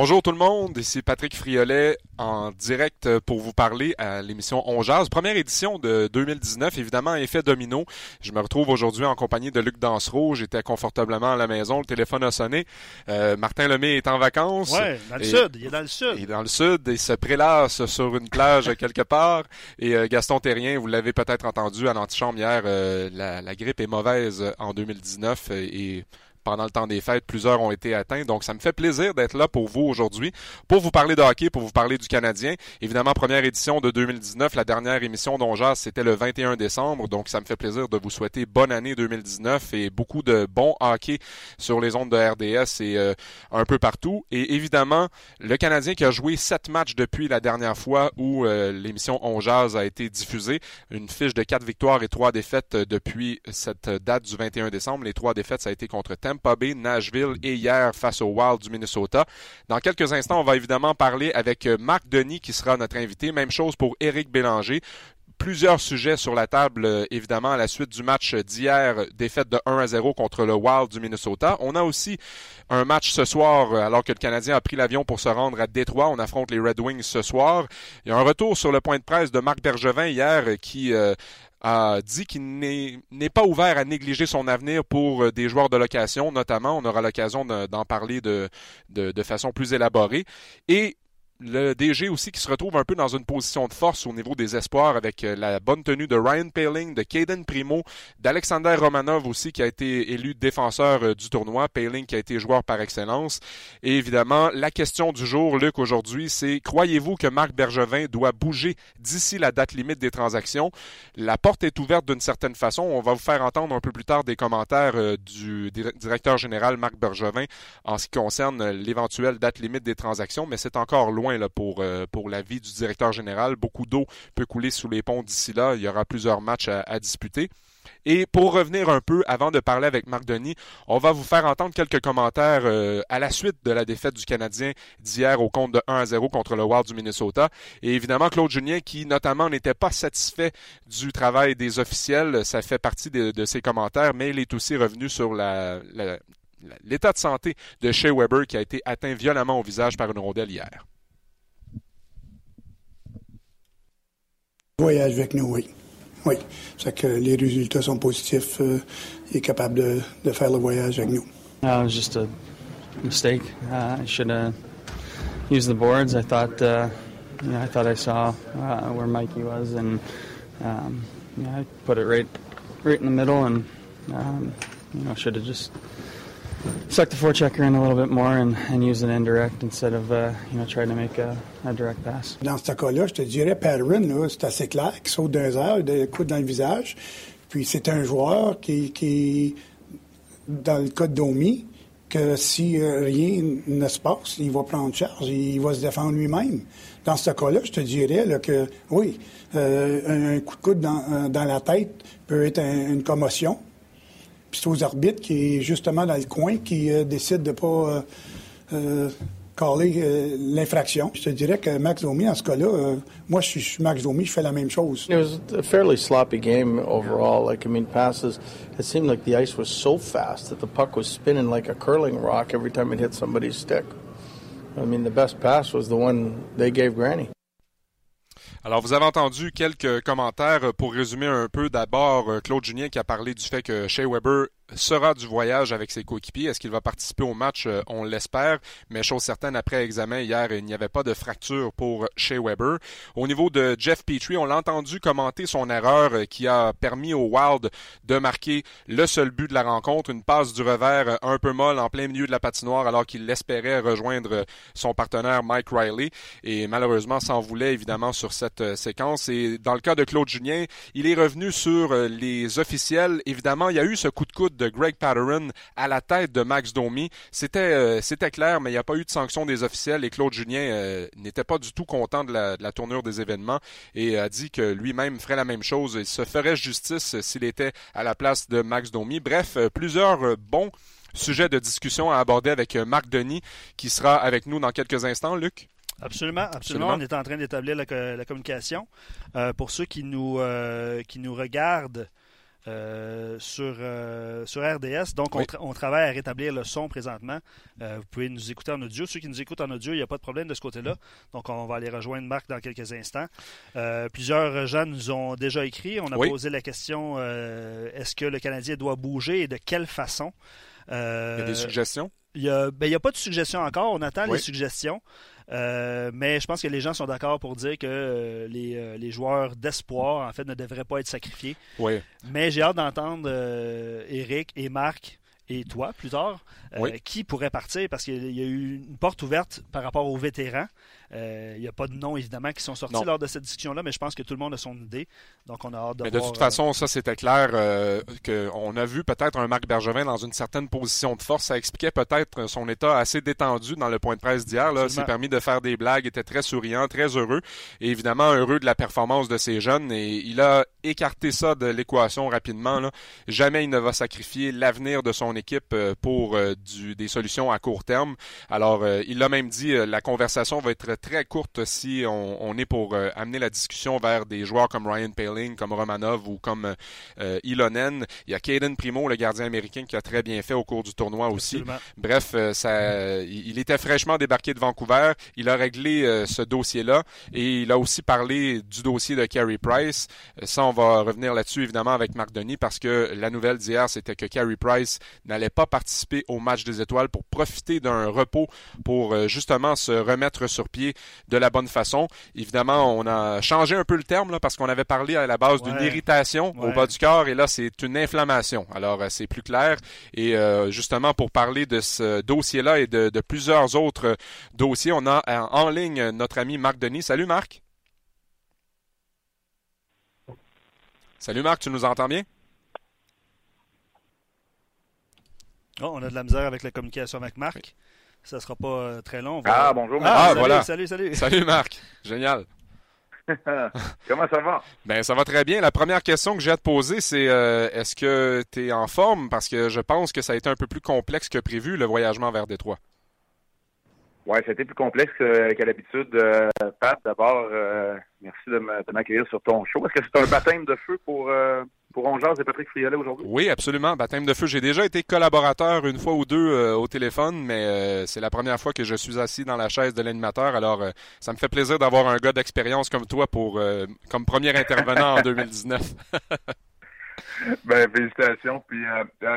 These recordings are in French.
Bonjour tout le monde, ici Patrick Friolet en direct pour vous parler à l'émission On Jazz, première édition de 2019, évidemment effet domino. Je me retrouve aujourd'hui en compagnie de Luc Dansereau, j'étais confortablement à la maison, le téléphone a sonné. Euh, Martin Lemay est en vacances. Oui, dans le sud, il est dans le sud. Il est dans le sud, il se prélasse sur une plage quelque part. Et euh, Gaston Terrien, vous l'avez peut-être entendu à l'antichambre hier, euh, la, la, grippe est mauvaise en 2019 et pendant le temps des fêtes, plusieurs ont été atteints. Donc, ça me fait plaisir d'être là pour vous aujourd'hui, pour vous parler de hockey, pour vous parler du Canadien. Évidemment, première édition de 2019. La dernière émission d'Onjas, c'était le 21 décembre. Donc, ça me fait plaisir de vous souhaiter bonne année 2019 et beaucoup de bons hockey sur les ondes de RDS et euh, un peu partout. Et évidemment, le Canadien qui a joué sept matchs depuis la dernière fois où euh, l'émission Onjas a été diffusée. Une fiche de quatre victoires et trois défaites depuis cette date du 21 décembre. Les trois défaites, ça a été contre Bay, Nashville et hier face au Wild du Minnesota. Dans quelques instants, on va évidemment parler avec euh, Marc Denis qui sera notre invité. Même chose pour Éric Bélanger plusieurs sujets sur la table, euh, évidemment, à la suite du match d'hier, défaite de 1 à 0 contre le Wild du Minnesota. On a aussi un match ce soir, euh, alors que le Canadien a pris l'avion pour se rendre à Détroit. On affronte les Red Wings ce soir. Il y a un retour sur le point de presse de Marc Bergevin hier qui a dit qu'il n'est pas ouvert à négliger son avenir pour euh, des joueurs de location, notamment. On aura l'occasion d'en parler de, de, de, façon plus élaborée. Et le DG aussi qui se retrouve un peu dans une position de force au niveau des espoirs avec euh, la bonne tenue de Ryan Paling, de Caden Primo, d'Alexander Romanov aussi qui a été élu défenseur euh, du tournoi, Paling qui a été joueur par excellence. Et évidemment, la question du jour, Luc, aujourd'hui, c'est croyez-vous que Marc Bergevin doit bouger d'ici la date limite des transactions? La porte est ouverte d'une certaine façon. On va vous faire entendre un peu plus tard des commentaires euh, du directeur général Marc Bergevin en ce qui concerne l'éventuelle date limite des transactions, mais c'est encore loin pour, euh, pour la vie du directeur général. Beaucoup d'eau peut couler sous les ponts d'ici là. Il y aura plusieurs matchs à, disputer. Et pour revenir un peu, avant de parler avec Marc Denis, on va vous faire entendre quelques commentaires euh, à la suite de la défaite du Canadien d'hier au compte de 1 à 0 contre le Wild du Minnesota. Et évidemment, Claude Julien, qui notamment n'était pas satisfait du travail des officiels, ça fait partie de, ses commentaires, mais il est aussi revenu sur l'état de santé de Shea Weber qui a été atteint violemment au visage par une rondelle hier. Voyage avec nous, oui. Oui. C'est que les résultats sont positifs. Euh, il est capable de, de, faire le voyage avec nous. Uh, it was just a mistake. Uh, I should have used the boards. I thought, uh, you know, I thought I saw uh, where Mikey was, and um, I put it right, right in the middle, and um, you know, should have just suck the forechecker in a little bit more and, and use an indirect instead of uh, you know trying to make a, a direct pass. Dans ce cas-là, je te dirais Patterson, c'est assez clair, qui saute d'un air, des coups dans le visage. Puis c'est un joueur qui, qui, dans le cas de Domi, que si euh, rien ne se passe, il va prendre charge, il va se défendre lui-même. Dans ce cas-là, je te dirais là, que oui, euh, un, coup de coude dans, euh, dans, la tête peut être une commotion. Puis c'est aux arbitres qui est justement dans le coin qui euh, décident de pas euh, euh, euh, l'infraction. Je te dirais que Max Domi, en ce cas-là, euh, moi, je suis Max Domi, je fais la même chose. It was a fairly sloppy game overall. Like, I mean, passes, it seemed like the ice was so fast that the puck was spinning like a curling rock every time it hit somebody's stick. I mean, the best pass was the one they gave Granny. Alors, vous avez entendu quelques commentaires pour résumer un peu. D'abord, Claude Junien qui a parlé du fait que Shea Weber sera du voyage avec ses coéquipiers? Est-ce qu'il va participer au match? Euh, on l'espère. Mais chose certaine, après examen hier, il n'y avait pas de fracture pour Shea Weber. Au niveau de Jeff Petrie, on l'a entendu commenter son erreur euh, qui a permis au Wild de marquer le seul but de la rencontre, une passe du revers euh, un peu molle en plein milieu de la patinoire alors qu'il espérait rejoindre son partenaire Mike Riley et malheureusement s'en voulait évidemment sur cette séquence. Et dans le cas de Claude Julien, il est revenu sur les officiels. Évidemment, il y a eu ce coup de coude de Greg Patteron à la tête de Max Domi. C'était euh, c'était clair, mais il n'y a pas eu de sanction des officiels et Claude Julien euh, n'était pas du tout content de la, de la, tournure des événements et a dit que lui-même ferait la même chose. Il se ferait justice s'il était à la place de Max Domi. Bref, euh, plusieurs bons sujets de discussion à aborder avec Marc Denis qui sera avec nous dans quelques instants. Luc? Absolument, absolument, On est en train d'établir la, la, communication. pour ceux qui nous, qui nous regardent euh, sur, euh, sur RDS. Donc, on, travaille à rétablir le son présentement. Euh, vous pouvez nous écouter en audio. Ceux qui nous écoutent en audio, il n'y a pas de problème de ce côté-là. Donc, on va aller rejoindre Marc dans quelques instants. plusieurs gens nous ont déjà écrit. On a posé la question est-ce que le Canadien doit bouger et de quelle façon? Il y a des suggestions? il n'y a, ben, a, pas de suggestions encore. On attend les suggestions. Euh, mais je pense que les gens sont d'accord pour dire que euh, les, euh, les, joueurs d'espoir, en fait, ne devraient pas être sacrifiés. Oui. Mais j'ai hâte d'entendre Eric et Marc et toi plus tard, qui pourrait partir parce qu'il y a eu une porte ouverte par rapport aux vétérans. Euh, il n'y a pas de noms, évidemment, qui sont sortis lors de cette discussion-là, mais je pense que tout le monde a son idée. Donc, on a hâte de mais De toute façon, ça, c'était clair euh, qu'on a vu peut-être un Marc Bergevin dans une certaine position de force. Ça expliquait peut-être son état assez détendu dans le point de presse d'hier. Il s'est permis de faire des blagues, était très souriant, très heureux. Et évidemment, heureux de la performance de ces jeunes. Et il a écarté ça de l'équation rapidement. Jamais il ne va sacrifier l'avenir de son équipe euh, pour du, des solutions à court terme. Alors, il l'a même dit, la conversation va être très courte si on, est pour euh, amener la discussion vers des joueurs comme Ryan Paling, comme Romanov ou comme euh, Ilonen. Il y a Caden Primo, le gardien américain, qui a très bien fait au cours du tournoi aussi. Bref, euh, ça, il était fraîchement débarqué de Vancouver. Il a réglé ce dossier-là et il a aussi parlé du dossier de Carey Price. Ça, on va revenir là-dessus évidemment avec Marc Denis parce que la nouvelle d'hier, c'était que Carey Price n'allait pas participer au match des étoiles pour profiter d'un repos pour justement se remettre sur pied de la bonne façon. Évidemment, on a changé un peu le terme là, parce qu'on avait parlé à la base d'une irritation au bas du corps et là, c'est une inflammation. Alors, euh, c'est plus clair. Et euh, justement, pour parler de ce dossier-là et de, plusieurs autres dossiers, on a en ligne notre ami Marc Denis. Salut Marc. Salut Marc, tu nous entends bien? Oh, on a de la misère avec la communication avec Marc. Ça sera pas euh, très long. Ah, bonjour. Ah, salut, voilà. Salut, salut. Salut, Marc. Génial. Comment ça va? Ben, ça va très bien. La première question que j'ai à te poser, c'est euh, est-ce que tu es en forme? Parce que je pense que ça a été un peu plus complexe que prévu, le voyagement vers Détroit. Oui, c'était plus complexe qu'à l'habitude. Euh, Pat, d'abord, merci de m'accueillir sur ton show. Est-ce que c'est un baptême de feu pour pour Ongeaz et Patrick Friolet aujourd'hui? Oui, absolument. Baptême de feu. J'ai déjà été collaborateur une fois ou deux euh, au téléphone, mais euh, c'est la première fois que je suis assis dans la chaise de l'animateur. Alors, euh, ça me fait plaisir d'avoir un gars d'expérience comme toi pour comme premier intervenant en 2019. ben, félicitations. Puis,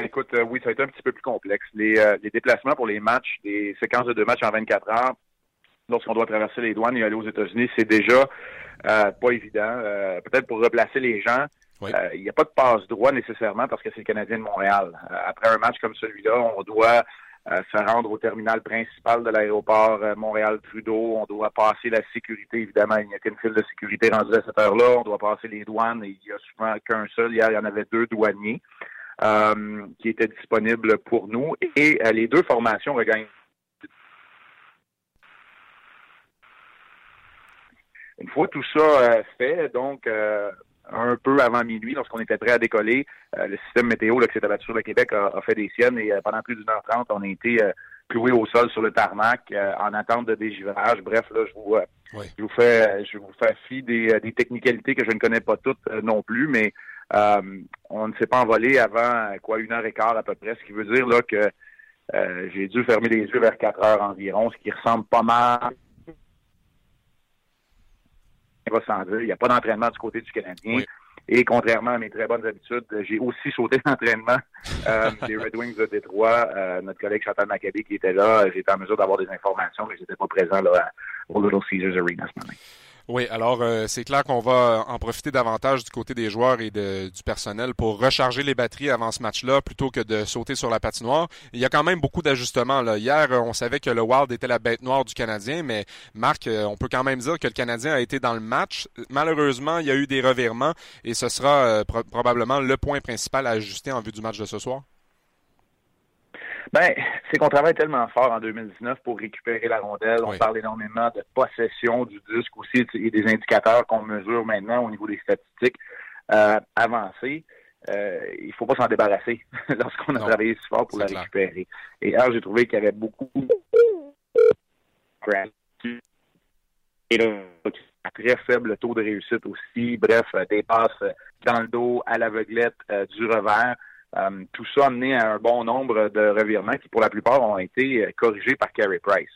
écoute, oui, ça a été un petit peu plus complexe. Les, les déplacements pour les matchs, les séquences de deux matchs en 24 heures, lorsqu'on doit traverser les douanes et aller aux États-Unis, c'est déjà pas évident. Peut-être pour replacer les gens, euh, il n'y a pas de passe droit nécessairement parce que c'est le Canadien de Montréal. Euh, après un match comme celui-là, on doit euh, se rendre au terminal principal de l'aéroport Montréal-Trudeau. On doit passer la sécurité, évidemment. Il n'y a qu'une file de sécurité rendue à cette heure-là. On doit passer les douanes et il n'y a souvent qu'un seul. Hier, il y en avait deux douaniers qui étaient disponibles pour nous. Et les deux formations regagnent. Une fois tout ça fait, donc un peu avant minuit, lorsqu'on était prêt à décoller, euh, le système météo là, qui s'est abattu sur le Québec a, fait des siennes et euh, pendant plus d'une heure trente, on a été euh, cloué au sol sur le tarmac en attente de dégivrage. Bref, là, je vous, je vous fais je vous fais fi des, des technicalités que je ne connais pas toutes non plus, mais on ne s'est pas envolé avant quoi une heure et quart à peu près, ce qui veut dire là que j'ai dû fermer les yeux vers quatre heures environ, ce qui ressemble pas mal va sans dire. Il n'y a pas d'entraînement du côté du Canadien. Et contrairement à mes très bonnes habitudes, j'ai aussi sauté l'entraînement euh, des Red Wings de Détroit. Euh, notre collègue Chantal Maccabi qui était là, j'étais en mesure d'avoir des informations, mais j'étais pas présent là, au Little Caesars Arena ce matin. Oui, alors euh, c'est clair qu'on va en profiter davantage du côté des joueurs et du personnel pour recharger les batteries avant ce match-là plutôt que de sauter sur la patinoire. Il y a quand même beaucoup d'ajustements. Hier, euh, on savait que le Wild était la bête noire du Canadien, mais Marc, euh, on peut quand même dire que le Canadien a été dans le match. Malheureusement, il y a eu des revirements et ce sera probablement le point principal à ajuster en vue du match de ce soir. Ben, c'est qu'on travaille tellement fort en 2019 pour récupérer la rondelle. On parle énormément de possession du disque aussi et des indicateurs qu'on mesure maintenant au niveau des statistiques euh, avancées. Euh, il faut pas s'en débarrasser lorsqu'on a travaillé si fort pour la récupérer. Et là, j'ai trouvé qu'il y avait beaucoup à très faible taux de réussite aussi. Bref, des passes dans le dos, à l'aveuglette, du revers. Tout ça a amené à un bon nombre de revirements qui, pour la plupart, ont été corrigés par Carey Price.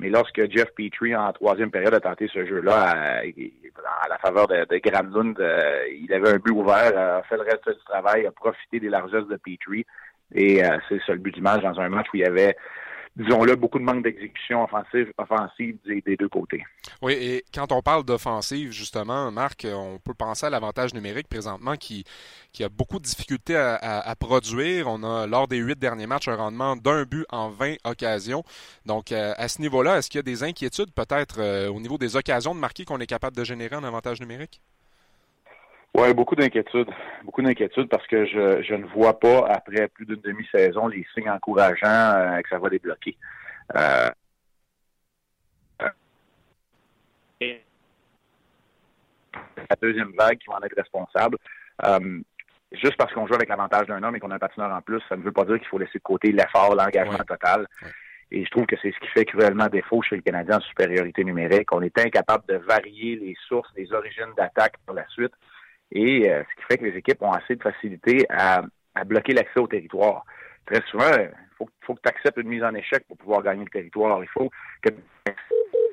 Mais lorsque Jeff Petrie, en troisième période, a tenté ce jeu-là à, la faveur de, de Granlund, euh, il avait un but ouvert, a fait le reste du travail, a profité des largesses de Petrie. Et euh, c'est ça le but du match dans un match où il y avait disons-le, beaucoup de manque d'exécution offensive, offensive des, deux côtés. Oui, et quand on parle d'offensive, justement, Marc, on peut penser à l'avantage numérique présentement qui, qui a beaucoup de difficultés à, produire. On a, lors des huit derniers matchs, un rendement d'un but en 20 occasions. Donc, euh, à ce niveau-là, est-ce qu'il y a des inquiétudes peut-être euh, au niveau des occasions de marquer qu'on est capable de générer un avantage numérique? Oui, beaucoup d'inquiétudes. Beaucoup d'inquiétudes parce que je, je ne vois pas, après plus d'une demi-saison, les signes encourageants euh, que ça va débloquer. Euh, la deuxième vague qui va en être responsable. Euh, juste parce qu'on joue avec l'avantage d'un homme et qu'on a un patineur en plus, ça ne veut pas dire qu'il faut laisser de côté l'effort, l'engagement total. Et je trouve que c'est ce qui fait cruellement défaut chez le Canadien en supériorité numérique. On est incapable de varier les sources, les origines d'attaque pour la suite. Et euh, ce qui fait que les équipes ont assez de facilité à, bloquer l'accès au territoire. Très souvent, il faut, faut, que tu acceptes une mise en échec pour pouvoir gagner le territoire. Il faut que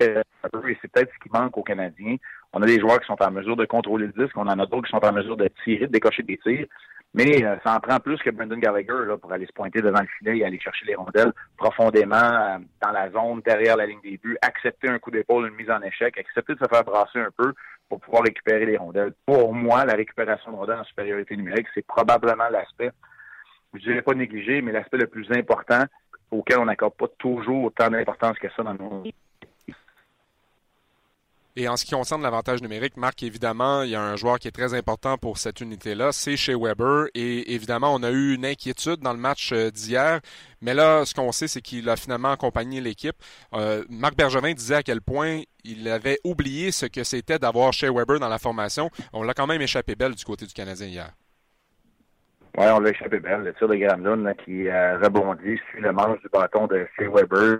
et c'est peut-être ce qui manque aux Canadiens. On a des joueurs qui sont en mesure de contrôler le disque, on en a d'autres qui sont en mesure de tirer, de décocher des tirs. Mais euh, ça en prend plus que Brendan Gallagher là, pour aller se pointer devant le filet et aller chercher les rondelles profondément euh, dans la zone, derrière la ligne des buts, accepter un coup d'épaule, une mise en échec, accepter de se faire brasser un peu pour pouvoir récupérer les rondelles. Pour moi, la récupération de rondelles en supériorité numérique, c'est probablement l'aspect, je dirais pas négligé, mais l'aspect le plus important auquel on n'accorde pas toujours autant d'importance que ça dans nos et en ce qui concerne l'avantage numérique, Marc, évidemment, il y a un joueur qui est très important pour cette unité-là, c'est chez Weber. Et évidemment, on a eu une inquiétude dans le match euh, d'hier. Mais là, ce qu'on sait, c'est qu'il a finalement accompagné l'équipe. Euh, Marc Bergevin disait à quel point il avait oublié ce que c'était d'avoir chez Weber dans la formation. On l'a quand même échappé belle du côté du Canadien hier. Oui, on l'a échappé belle. Le tir de Granlund qui a rebondi sur le manche du bâton de chez Weber.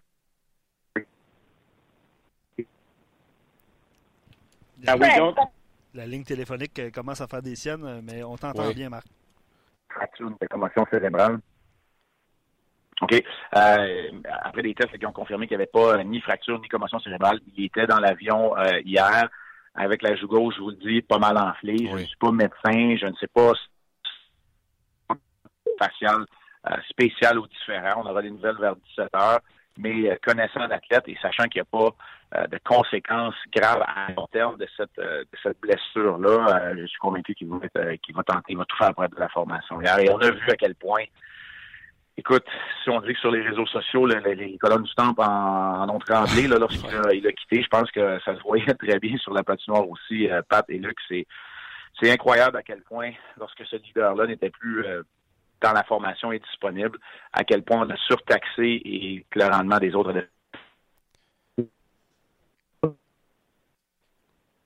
Ah La ligne téléphonique euh, commence à faire des siennes, euh, mais on t'entend bien, Marc. Fracture de commotion cérébrale. OK. Euh, après des tests qui ont confirmé qu'il n'y avait pas ni fracture ni commotion cérébrale, il était dans l'avion hier avec la joue gauche, je vous le dis, pas mal enflée. Je ne suis pas médecin, je ne sais pas facial spécial ou différent. On aura des nouvelles vers 17 heures mais euh, connaissant l'athlète et sachant qu'il n'y a pas euh, de conséquences graves à long terme de cette, euh, de cette blessure-là, je suis convaincu qu'il va, va tenter, il va tout faire pour être de la formation. Et on a vu à quel point, écoute, si on dit que sur les réseaux sociaux, les, colonnes du temple en, ont tremblé lorsqu'il a, il a quitté, je pense que ça se voyait très bien sur la patinoire aussi, Pat et Luc, c'est c'est incroyable à quel point, lorsque ce leader-là n'était plus dans la formation est disponible, à quel point on a surtaxé et que le rendement des autres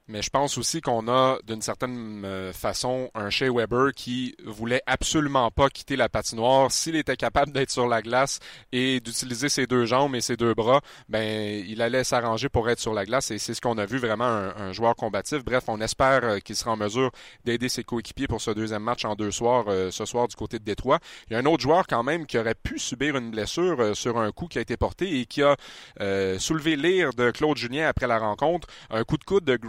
Mais je pense aussi qu'on a, d'une certaine euh, façon, un Shea Weber qui voulait absolument pas quitter la patinoire. S'il était capable d'être sur la glace et d'utiliser ses deux jambes et ses deux bras, ben, il allait s'arranger pour être sur la glace et c'est ce qu'on a vu vraiment un, joueur combatif. Bref, on espère euh, qu'il sera en mesure d'aider ses coéquipiers pour ce deuxième match en deux soirs, euh, ce soir du côté de Détroit. Il y a un autre joueur quand même qui aurait pu subir une blessure sur un coup qui a été porté et qui a soulevé l'ire de Claude Julien après la rencontre. Un coup de coude de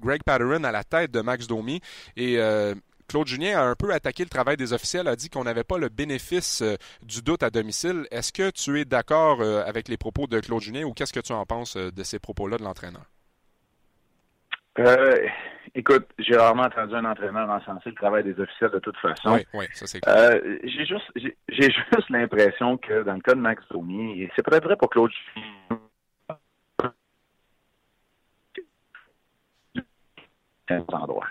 Greg Patterin à la tête de Max Domi. Et euh, Claude Julien a un peu attaqué le travail des officiels, a dit qu'on n'avait pas le bénéfice euh, du doute à domicile. Est-ce que tu es d'accord euh, avec les propos de Claude Julien ou qu'est-ce que tu en penses de ces propos-là de l'entraîneur? écoute, j'ai rarement entendu un entraîneur encenser le travail des officiels de toute façon. Oui, oui, ça c'est clair. j'ai juste, j'ai, juste l'impression que dans le cas de Max Domi, c'est peut-être vrai pour Claude Julien, endroits.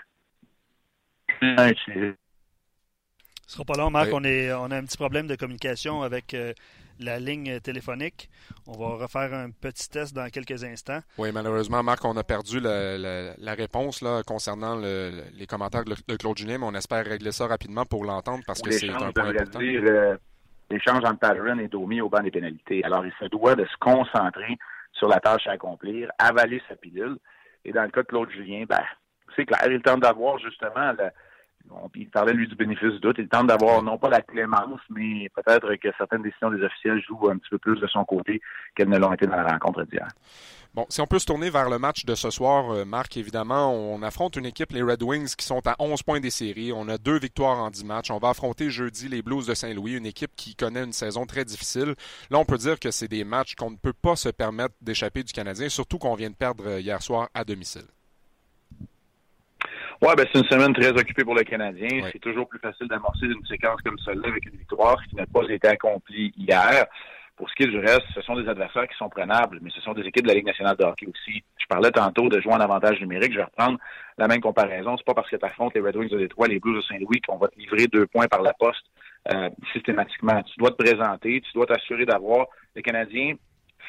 Ce sera pas long, Marc. On, est, on a un petit problème de communication avec euh, la ligne téléphonique. On va refaire un petit test dans quelques instants. Oui, malheureusement, Marc, on a perdu la, réponse là, concernant les commentaires de, Claude Julien, mais on espère régler ça rapidement pour l'entendre parce que c'est un point important. Dire, euh, l'échange entre Patterson et Domi au banc des pénalités. Alors, il se doit de se concentrer sur la tâche à accomplir, avaler sa pilule Et dans le cas de Claude Julien, ben, c'est clair, il tente d'avoir justement le, il parlait lui du bénéfice du doute. Il tente d'avoir non pas la clémence, mais peut-être que certaines décisions des officiels jouent un petit peu plus de son côté qu'elles ne l'ont été dans la rencontre d'hier. Bon, si on peut se tourner vers le match de ce soir, euh, Marc, évidemment, on affronte une équipe, les Red Wings, qui sont à 11 points des séries. On a deux victoires en 10 matchs. On va affronter jeudi les Blues de Saint-Louis, une équipe qui connaît une saison très difficile. Là, on peut dire que c'est des matchs qu'on ne peut pas se permettre d'échapper du Canadien, surtout qu'on vient de perdre euh, hier soir à domicile. Oui, ben c'est une semaine très occupée pour le Canadien. C'est toujours plus facile d'amorcer une séquence comme celle-là avec une victoire qui n'a pas été accomplie hier. Pour ce qui est du reste, ce sont des adversaires qui sont prenables, mais ce sont des équipes de la Ligue nationale de hockey aussi. Je parlais tantôt de jouer en avantage numérique. Je vais reprendre la même comparaison. C'est pas parce que tu affrontes les Red Wings de Détroit, les Blues de Saint-Louis qu'on va te livrer deux points par la poste euh, systématiquement. Tu dois te présenter, tu dois t'assurer d'avoir. Les Canadiens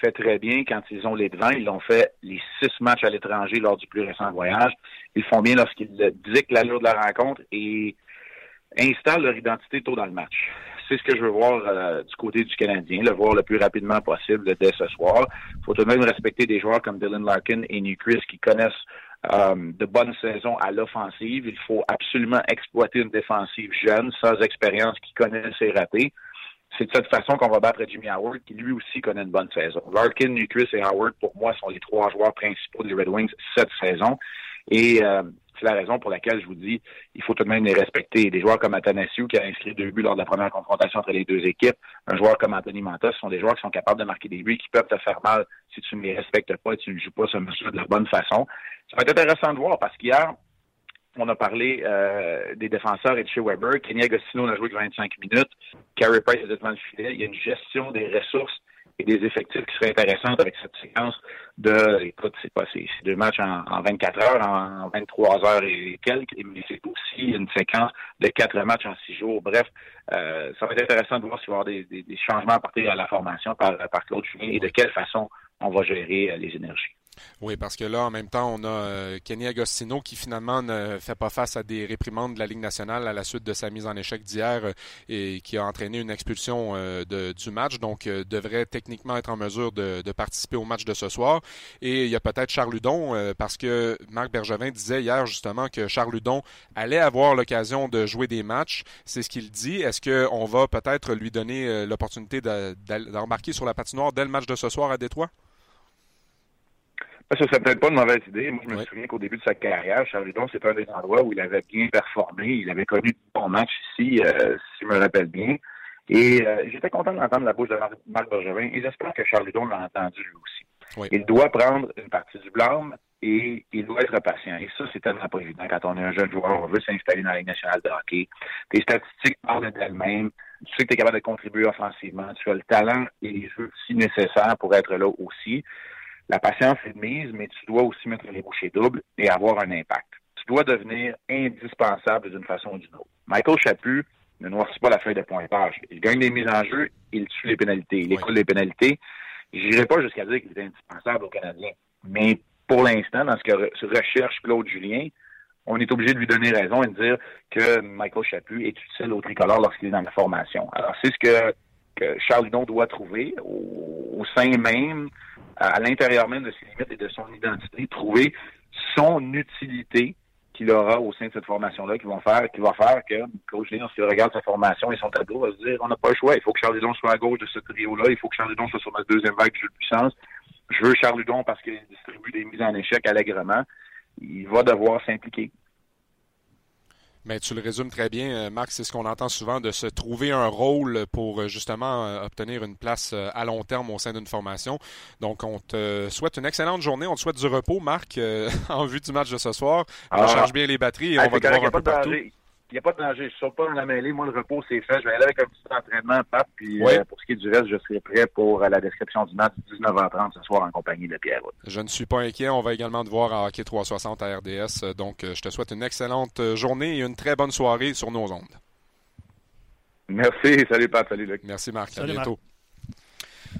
fait très bien quand ils ont les devants. Ils l'ont fait les six matchs à l'étranger lors du plus récent voyage. Ils font bien lorsqu'ils dictent l'allure de la rencontre et installent leur identité tôt dans le match. C'est ce que je veux voir euh, du côté du Canadien, le voir le plus rapidement possible dès ce soir. Il faut tout de même respecter des joueurs comme Dylan Larkin et Chris qui connaissent euh, de bonnes saisons à l'offensive. Il faut absolument exploiter une défensive jeune, sans expérience, qui connaît ses ratés c'est de cette façon qu'on va battre Jimmy Howard, qui lui aussi connaît une bonne saison. Larkin, Newcris et Howard, pour moi, sont les trois joueurs principaux des Red Wings cette saison. Et euh, c'est la raison pour laquelle je vous dis, il faut tout de même les respecter. Des joueurs comme Athanasiou, qui a inscrit deux buts lors de la première confrontation entre les deux équipes, un joueur comme Anthony Manta, ce sont des joueurs qui sont capables de marquer des buts, qui peuvent te faire mal si tu ne les respectes pas et tu ne joues pas ce monsieur de la bonne façon. Ça va être intéressant de voir parce qu'hier, on a parlé euh, des défenseurs et de chez Weber. Kenny Agostino a joué que 25 minutes. Carey Price est devant le filet. Il y a une gestion des ressources et des effectifs qui serait intéressante avec cette séquence de, écoute, c'est pas, c'est deux matchs en, 24 heures, en, 23 heures et quelques, mais c'est aussi une séquence de quatre matchs en six jours. Bref, euh, ça va être intéressant de voir s'il va y avoir des, des, changements apportés à la formation par, par Claude Julien et de quelle façon on va gérer euh, les énergies. Oui, parce que là, en même temps, on a euh, Kenny Agostino qui finalement ne fait pas face à des réprimandes de la Ligue nationale à la suite de sa mise en échec d'hier euh, et qui a entraîné une expulsion euh, du match, donc devrait techniquement être en mesure de, participer au match de ce soir. Et il y a peut-être Charles Ludon, parce que Marc Bergevin disait hier justement que Charles Ludon allait avoir l'occasion de jouer des matchs. C'est ce qu'il dit. Est-ce qu'on va peut-être lui donner l'opportunité d'embarquer sur la patinoire dès le match de ce soir à Détroit? Ça serait peut-être pas une mauvaise idée. Moi, je me souviens qu'au début de sa carrière, Charludon, c'est un des endroits où il avait bien performé. Il avait connu de bons matchs ici, euh, si je me rappelle bien. Et euh, j'étais content d'entendre la bouche de Marc Bergevin et j'espère que Charludon l'a entendu lui aussi. Il doit prendre une partie du blâme et il doit être patient. Et ça, c'est tellement pas évident quand on est un jeune joueur, on veut s'installer dans la Ligue nationale de hockey. Tes statistiques parlent d'elles-mêmes. Tu sais que tu es capable de contribuer offensivement. Tu as le talent et les jeux si nécessaires pour être là aussi. La patience est de mise, mais tu dois aussi mettre les bouchées doubles et avoir un impact. Tu dois devenir indispensable d'une façon ou d'une autre. Michael Chaput ne noircit pas la feuille de pointage. Il gagne des mises en jeu, il tue les pénalités, il écoule les pénalités. Je n'irai pas jusqu'à dire qu'il est indispensable aux Canadiens. Mais pour l'instant, dans ce que recherche Claude Julien, on est obligé de lui donner raison et de dire que Michael Chaput est utile au tricolore lorsqu'il est dans la formation. Alors, c'est ce que, Charles Hudon doit trouver au sein même à, l'intérieur même de ses limites et de son identité, trouver son utilité qu'il aura au sein de cette formation-là, qui va faire que Coach Léon, s'il regarde sa formation et son tableau, va se dire on n'a pas le choix. Il faut que Charles Ludon soit à gauche de ce trio-là. Il faut que Charles Ludon soit sur notre deuxième vague de puissance. Je veux Charles Ludon parce qu'il distribue des mises en échec allègrement. Il va devoir s'impliquer. Mais tu le résumes très bien, euh, Marc, c'est ce qu'on entend souvent, de se trouver un rôle pour euh, justement euh, obtenir une place à long terme au sein d'une formation. Donc, on te souhaite une excellente journée, on te souhaite du repos, Marc, en vue du match de ce soir. On ah. charge bien les batteries et on va te voir un peu partout il n'y a pas de danger. Je ne sors pas dans la mêlée. Moi, le repos, c'est fait. Je vais aller avec un petit entraînement, Pape. Puis euh, pour ce qui est du reste, je serai prêt pour euh, la description du match 19h30 ce soir en compagnie de Pierre. Je ne suis pas inquiet. On va également te voir à Hockey 360 à RDS. Donc, euh, je te souhaite une excellente journée et une très bonne soirée sur nos ondes. Merci. Salut, Pat. Salut, Luc. Merci, Marc. à bientôt.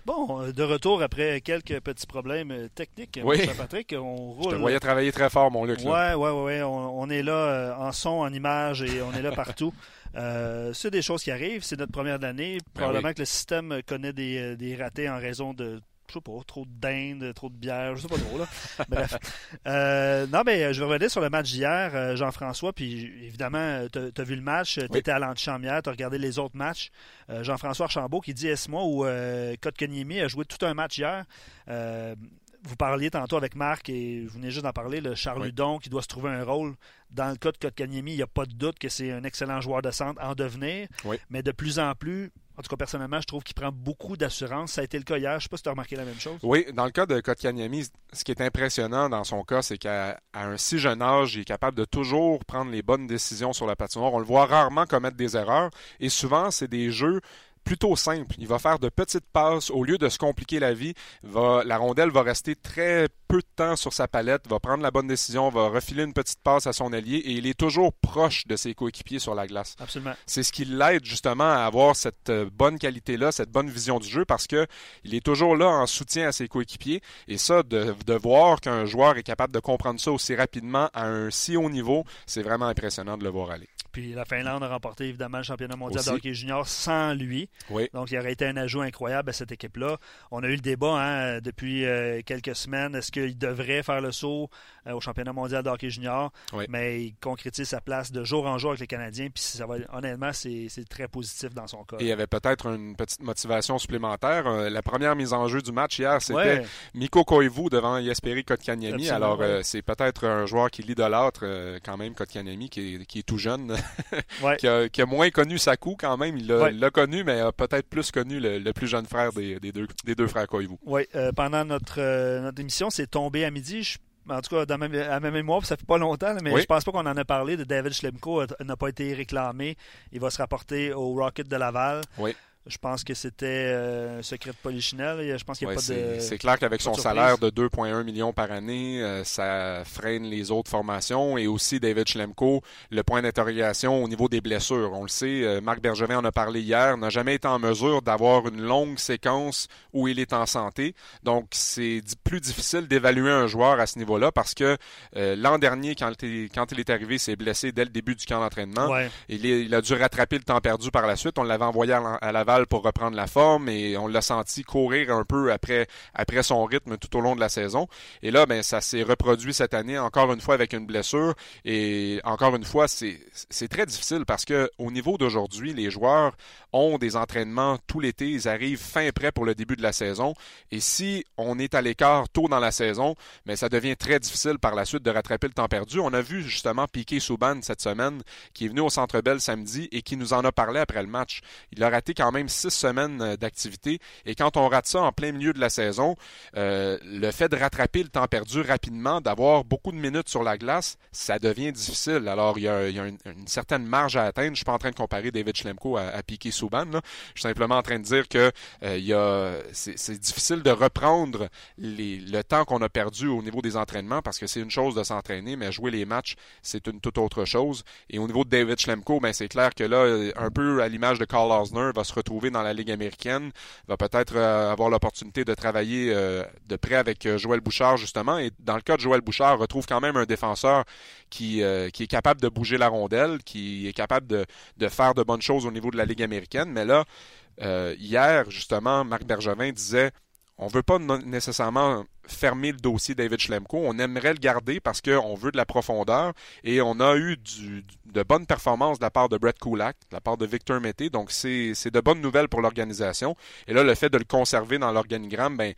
Bon, euh, de retour après quelques petits problèmes euh, techniques, oui. Patrick, on roule. Je te voyais travailler très fort, mon Luc. Oui, oui, oui. On, est là euh, en son, en image et on est là partout. c'est des choses qui arrivent. C'est notre première année. Ben Probablement que le système connaît des, des ratés en raison de je sais pas, trop de dinde, trop de bière, je sais pas trop. Là. Bref. Euh, non, mais je vais revenir sur le match d'hier, euh, Jean-François. Puis évidemment, tu as, vu le match, tu étais à l'antichambre tu as regardé les autres matchs. Euh, Jean-François Archambault qui dit Est-ce moi ou euh, Kotkaniemi a joué tout un match hier? Vous parliez tantôt avec Marc et vous venez juste d'en parler, le Charles Ludon qui doit se trouver un rôle. Dans le cas de Kotkaniemi, il n'y a pas de doute que c'est un excellent joueur de centre en devenir. Mais de plus en plus, en tout cas, personnellement, je trouve qu'il prend beaucoup d'assurance. Ça a été le cas hier. Je ne sais pas si tu as remarqué la même chose. Oui, dans le cas de Kotkaniemi, ce qui est impressionnant dans son cas, c'est qu'à un si jeune âge, il est capable de toujours prendre les bonnes décisions sur la patinoire. On le voit rarement commettre des erreurs. Et souvent, c'est des jeux plutôt simple. Il va faire de petites passes au lieu de se compliquer la vie. Va, la rondelle va rester très peu de temps sur sa palette, va prendre la bonne décision, va refiler une petite passe à son allié et il est toujours proche de ses coéquipiers sur la glace. Absolument. C'est ce qui l'aide justement à avoir cette euh, bonne qualité-là, cette bonne vision du jeu parce que il est toujours là en soutien à ses coéquipiers et ça, de, de voir qu'un joueur est capable de comprendre ça aussi rapidement à un si haut niveau, c'est vraiment impressionnant de le voir aller. Puis la Finlande a remporté évidemment le championnat mondial de hockey junior sans lui. Donc il aurait été un ajout incroyable à cette équipe-là. On a eu le débat hein, depuis euh, quelques semaines. Est-ce qu'il devrait faire le saut euh, au championnat mondial de hockey junior? Mais il concrétise sa place de jour en jour avec les Canadiens. Puis ça va, honnêtement, c'est très positif dans son cas. Et il y avait peut-être une petite motivation supplémentaire. Euh, la première mise en jeu du match hier, c'était Miko Koivu devant Jesperi Kotkaniemi. Alors c'est peut-être un joueur qui l'idolâtre quand même, Kotkaniemi, qui qui est tout jeune. qui, a, moins connu Sakou quand même. Il l'a connu, mais a peut-être plus connu le, plus jeune frère des, deux, des deux frères Koivu. Oui, euh, pendant notre, euh, notre émission, c'est tombé à midi. en tout cas, dans ma, à ma mémoire, ça fait pas longtemps, mais je pense pas qu'on en a parlé de David Schlemko n'a pas été réclamé. Il va se rapporter au Rocket de Laval. Oui. Je pense que c'était euh, un secret de polichinelle. Je pense qu'il a pas de. C'est clair qu'avec son salaire de 2,1 millions par année, euh, ça freine les autres formations. Et aussi, David Schlemko, le point d'interrogation au niveau des blessures. On le sait, euh, Marc Bergevin en a parlé hier, n'a jamais été en mesure d'avoir une longue séquence où il est en santé. Donc, c'est plus difficile d'évaluer un joueur à ce niveau-là parce que l'an dernier, quand il, quand il est arrivé, il s'est blessé dès le début du camp d'entraînement. Il, il, a dû rattraper le temps perdu par la suite. On l'avait envoyé à Pour reprendre la forme et on l'a senti courir un peu après, après son rythme tout au long de la saison. Et là, ben, ça s'est reproduit cette année encore une fois avec une blessure. Et encore une fois, c'est très difficile parce que au niveau d'aujourd'hui, les joueurs ont des entraînements tout l'été. Ils arrivent fin prêt pour le début de la saison. Et si on est à l'écart tôt dans la saison, mais ben, ça devient très difficile par la suite de rattraper le temps perdu. On a vu justement Piqué Souban cette semaine qui est venu au Centre Bell samedi et qui nous en a parlé après le match. Il a raté quand même six semaines euh, d'activité. Et quand on rate ça en plein milieu de la saison, euh, le fait de rattraper le temps perdu rapidement, d'avoir beaucoup de minutes sur la glace, ça devient difficile. Alors, il y a, une, certaine marge à atteindre. Je suis pas en train de comparer David Schlemko à, Piquet Souban. Je suis simplement en train de dire que euh, c'est difficile de reprendre le temps qu'on a perdu au niveau des entraînements parce que c'est une chose de s'entraîner, mais jouer les matchs, c'est une toute autre chose. Et au niveau de David Schlemko, ben, c'est clair que là, un peu à l'image de Carl Osner, va se retrouver dans la Ligue américaine, va peut-être euh, avoir l'opportunité de travailler euh, de près avec euh, Joël Bouchard, justement. Et dans le cas de Joël Bouchard, retrouve quand même un défenseur qui, qui est capable de bouger la rondelle, qui est capable de, de, faire de bonnes choses au niveau de la Ligue américaine. Mais là, hier, justement, Marc Bergevin disait on veut pas nécessairement fermer le dossier David Schlemko. On aimerait le garder parce qu'on veut de la profondeur et on a eu de bonnes performances de la part de Brett Kulak, de la part de Victor Mété. Donc, c'est de bonnes nouvelles pour l'organisation. Et là, le fait de le conserver dans l'organigramme, ben,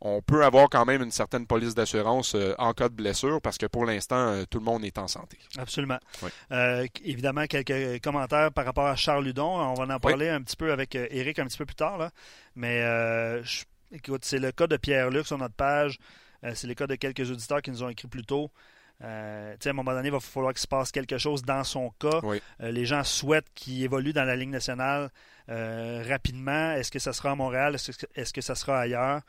on peut avoir quand même une certaine police d'assurance euh, en cas de blessure parce que pour l'instant, euh, tout le monde est en santé. Absolument. Euh, évidemment, quelques commentaires par rapport à Charles Ludon. On va en parler un petit peu avec Eric un petit peu plus tard. Là. Mais je Écoute, c'est le cas de Pierre-Luc sur notre page. Euh, c'est le cas de quelques auditeurs qui nous ont écrit plus tôt. Euh, à un moment donné, il va falloir qu'il se passe quelque chose dans son cas. Euh, les gens souhaitent qu'il évolue dans la Ligue nationale rapidement. Est-ce que ça sera à Montréal? Est-ce que, ça sera ailleurs?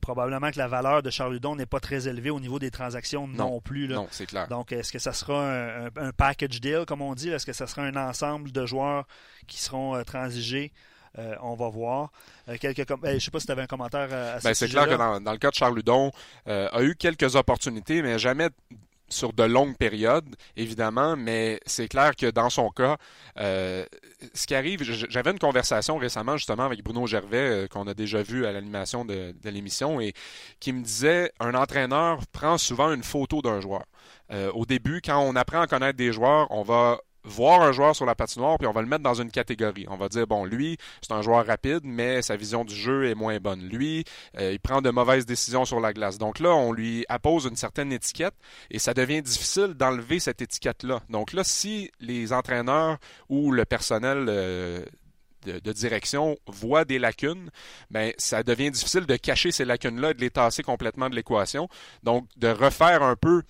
probablement que la valeur de Charles Ludon n'est pas très élevée au niveau des transactions non, plus. Non, c'est clair. Donc, est-ce que ça sera un, package deal, comme on dit? Est-ce que ça sera un ensemble de joueurs qui seront transigés? Euh, on va voir. Euh, quelques com je ne sais pas si tu avais un commentaire à ce ben, C'est clair que dans, le cas de Charles Ludon, euh, a eu quelques opportunités, mais jamais sur de longues périodes, évidemment, mais c'est clair que dans son cas, euh, ce qui arrive, j'avais une conversation récemment justement avec Bruno Gervais, euh, qu'on a déjà vu à l'animation de, de l'émission, et qui me disait, un entraîneur prend souvent une photo d'un joueur. Euh, au début, quand on apprend à connaître des joueurs, on va voir un joueur sur la patinoire, puis on va le mettre dans une catégorie. On va dire, bon, lui, c'est un joueur rapide, mais sa vision du jeu est moins bonne. Lui, euh, il prend de mauvaises décisions sur la glace. Donc là, on lui appose une certaine étiquette et ça devient difficile d'enlever cette étiquette-là. Donc là, si les entraîneurs ou le personnel euh, de, direction voient des lacunes, ben ça devient difficile de cacher ces lacunes-là et de les tasser complètement de l'équation. Donc de refaire un peu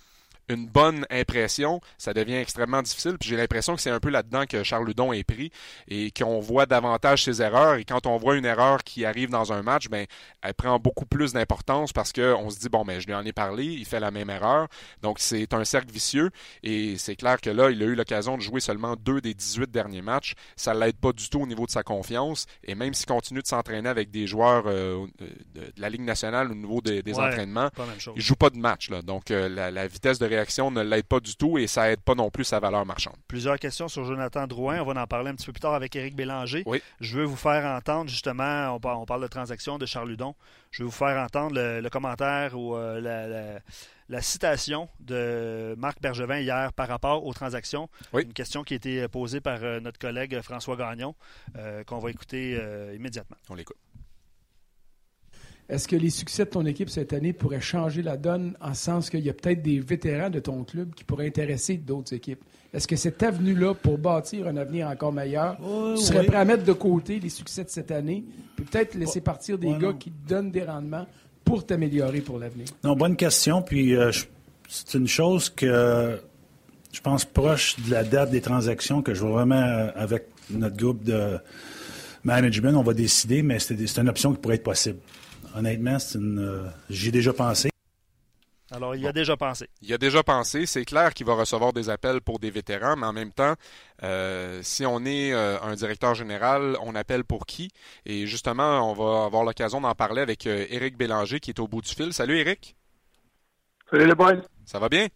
une bonne impression, ça devient extrêmement difficile. Puis j'ai l'impression que c'est un peu là-dedans que Charles Ludon est pris et qu'on voit davantage ses erreurs. Et quand on voit une erreur qui arrive dans un match, ben elle prend beaucoup plus d'importance parce qu'on se dit bon, mais ben, je lui en ai parlé, il fait la même erreur. Donc c'est un cercle vicieux et c'est clair que là, il a eu l'occasion de jouer seulement deux des 18 derniers matchs. Ça l'aide pas du tout au niveau de sa confiance. Et même s'il continue de s'entraîner avec des joueurs euh, de, la Ligue nationale au niveau des, entraînements, il joue pas de match. Là. Donc euh, la, la vitesse de réaction ne l'aide pas du tout et ça aide pas non plus sa valeur marchande. Plusieurs questions sur Jonathan Drouin. On va en parler un petit peu plus tard avec Éric Bélanger. Je veux vous faire entendre, justement, on parle de transaction de Charles Ludon. Je veux vous faire entendre le, commentaire ou euh, la, citation de Marc Bergevin hier par rapport aux transactions. Une question qui a été posée par euh, notre collègue François Gagnon, euh, qu'on va écouter immédiatement. On l'écoute. Est-ce que les succès de ton équipe cette année pourraient changer la donne en sens qu'il y a peut-être des vétérans de ton club qui pourraient intéresser d'autres équipes? Est-ce que cette avenue-là, pour bâtir un avenir encore meilleur, tu serais prêt à mettre de côté les succès de cette année, puis peut-être laisser partir des gars qui te donnent des rendements pour t'améliorer pour l'avenir? Non, bonne question. Puis euh, c'est une chose que je pense proche de la date des transactions que je vois vraiment euh, avec notre groupe de management, on va décider, mais c'est une option qui pourrait être possible honnêtement, c'est une. Euh, j'y ai déjà pensé. Alors, il y a déjà pensé. Il y a déjà pensé. C'est clair qu'il va recevoir des appels pour des vétérans, mais en même temps, euh, si on est euh, un directeur général, on appelle pour qui? Et justement, on va avoir l'occasion d'en parler avec Éric Bélanger qui est au bout du fil. Salut Éric. Salut les boys. Ça va bien?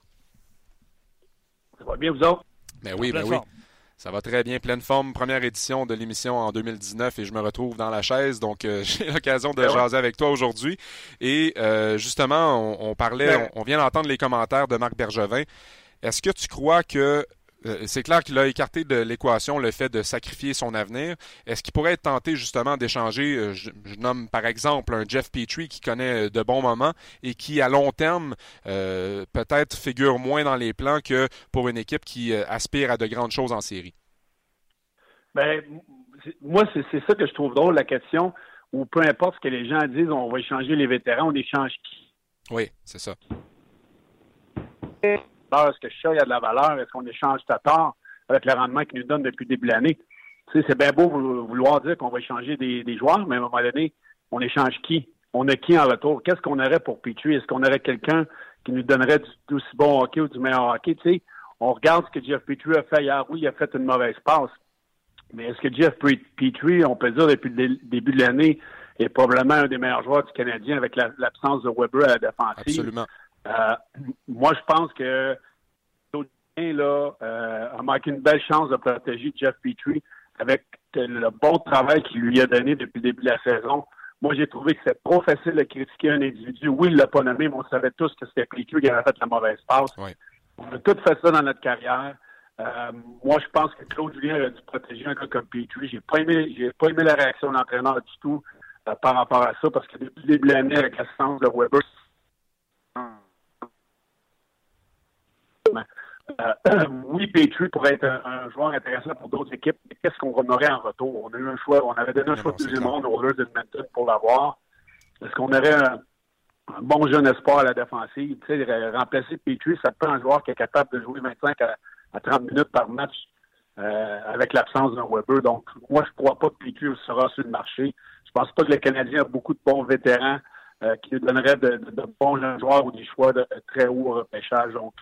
Ça va bien, vous autres? Ben oui, ben oui. Ça va très bien, pleine forme. Première édition de l'émission en 2019 et je me retrouve dans la chaise, donc euh, j'ai l'occasion de ben jaser avec toi aujourd'hui. Et euh, justement, on, parlait, ben on, vient d'entendre les commentaires de Marc Bergevin. Est-ce que tu crois que c'est clair qu'il a écarté de l'équation le fait de sacrifier son avenir. Est-ce qu'il pourrait être tenté justement d'échanger, euh, je, nomme par exemple un Jeff Petrie qui connaît de bons moments et qui à long terme euh, peut-être figure moins dans les plans que pour une équipe qui aspire à de grandes choses en série? Ben, moi, c'est ça que je trouve drôle, la question, où peu importe ce que les gens disent, on va échanger les vétérans, on échange qui? Oui, c'est ça est-ce que chat a de la valeur? Est-ce qu'on échange Tatar avec le rendement qu'il nous donne depuis le début de l'année? Tu sais, c'est bien beau vouloir dire qu'on va échanger des, joueurs, mais à un moment donné, on échange qui? On a qui en retour? Qu'est-ce qu'on aurait pour Petrie? Est-ce qu'on aurait quelqu'un qui nous donnerait du, aussi bon hockey ou du meilleur hockey? Tu sais, on regarde ce que Jeff Petrie a fait hier. Oui, il a fait une mauvaise passe. Mais est-ce que Jeff Petrie, on peut dire depuis le début de l'année, est probablement un des meilleurs joueurs du Canadien avec l'absence de Weber à la défensive? Absolument. Euh, moi, je pense que là, euh, a manqué une belle chance de protéger Jeff Petrie avec le bon travail qu'il lui a donné depuis le début de la saison. Moi, j'ai trouvé que c'est trop facile de critiquer un individu. Oui, il ne l'a pas nommé, mais on savait tous que c'était Petrie qui avait fait la mauvaise passe. On a tous fait ça dans notre carrière. Euh, moi, je pense que Claude Julien a dû protéger un gars comme Petrie. J'ai pas aimé, j'ai pas aimé la réaction de l'entraîneur du tout par rapport à ça, parce que depuis le début de l'année, avec l'assistance de Weber, Euh, oui, Petrie pourrait être un, joueur intéressant pour d'autres équipes, mais qu'est-ce qu'on aurait en retour? On a eu un choix, on avait donné un choix de deuxième ronde aux Oilers d'Edmonton pour l'avoir. Est-ce qu'on aurait un, bon jeune espoir à la défensive? Tu sais, remplacer Petrie, ça peut un joueur qui est capable de jouer 25 à, 30 minutes par match euh, avec l'absence d'un Weber. Donc, moi, je ne crois pas que Petrie sera sur le marché. Je pense pas que le Canadien a beaucoup de bons vétérans euh, qui nous donneraient de, bons jeunes joueurs ou des choix de, très haut repêchage. Donc,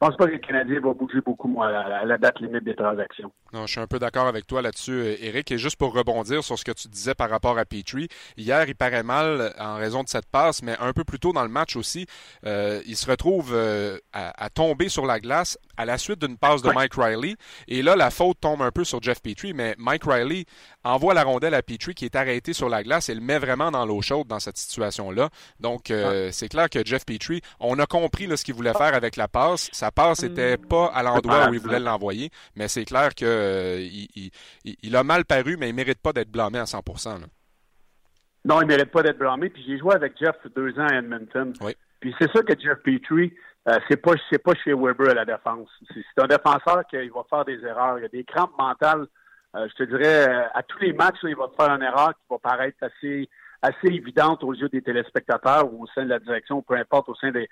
pense pas que le Canadien va bouger beaucoup moi, à la date limite des transactions. Non, je suis un peu d'accord avec toi là-dessus, Eric. Et juste pour rebondir sur ce que tu disais par rapport à Petrie, hier, il paraît mal en raison de cette passe, mais un peu plus tôt dans le match aussi, euh, il se retrouve euh, à, à, tomber sur la glace à la suite d'une passe de Mike Riley. Et là, la faute tombe un peu sur Jeff Petrie, mais Mike Riley envoie la rondelle à Petrie qui est arrêté sur la glace et le met vraiment dans l'eau chaude dans cette situation-là. Donc, euh, c'est clair que Jeff Petrie, on a compris là, ce qu'il voulait faire avec la passe. Sa passe n'était mm. pas à l'endroit où il voulait l'envoyer, mais c'est clair que euh, il, il, a mal paru, mais il mérite pas d'être blâmé à 100% Non, il mérite pas d'être blâmé. Puis j'ai joué avec Jeff deux ans à Edmonton. Puis c'est ça que Jeff Petrie, euh, c'est pas c'est pas chez Weber à la défense. C'est un défenseur qui va faire des erreurs. Il y a des crampes mentales. Euh, je te dirais, à tous les matchs, il va faire une erreur qui va paraître assez assez évidente aux yeux des téléspectateurs ou au sein de la direction, peu importe, au sein des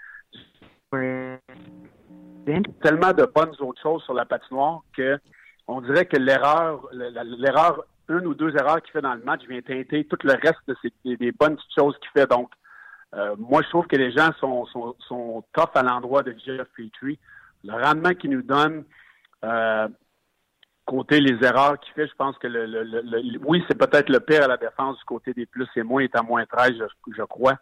tellement de bonnes autres choses sur la patinoire que on dirait que l'erreur, l'erreur, une ou deux erreurs qu'il fait dans le match vient teinter tout le reste de ces, des, bonnes petites choses qu'il fait. Donc, euh, moi, je trouve que les gens sont, sont, sont tough à l'endroit de Jeff Petrie. Le rendement qu'il nous donne, euh, côté les erreurs qu'il fait, je pense que le, le, oui, c'est peut-être le pire à la défense du côté des plus et moins, est à moins 13, je, je crois.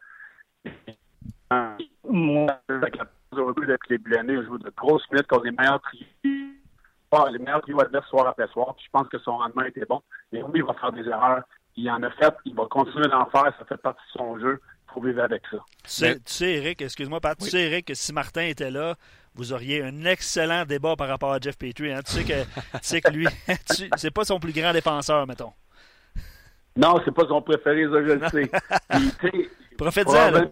Moi, avec la depuis les début de l'année, je joue de grosses minutes contre les meilleurs les meilleurs trios adverses soir après soir. je pense que son rendement était bon. Mais oui, il va faire des erreurs. Il en a fait. Il va continuer d'en faire. Ça fait partie de son jeu. Il faut vivre avec ça. Tu sais, Eric, excuse-moi, Pat, tu sais, Eric, que si Martin était là, vous auriez un excellent débat par rapport à Jeff Petrie. Hein. Tu, sais que, tu sais que lui, c'est pas son plus grand défenseur, mettons. Non, c'est pas son préféré, ça, je le sais. Profite-en,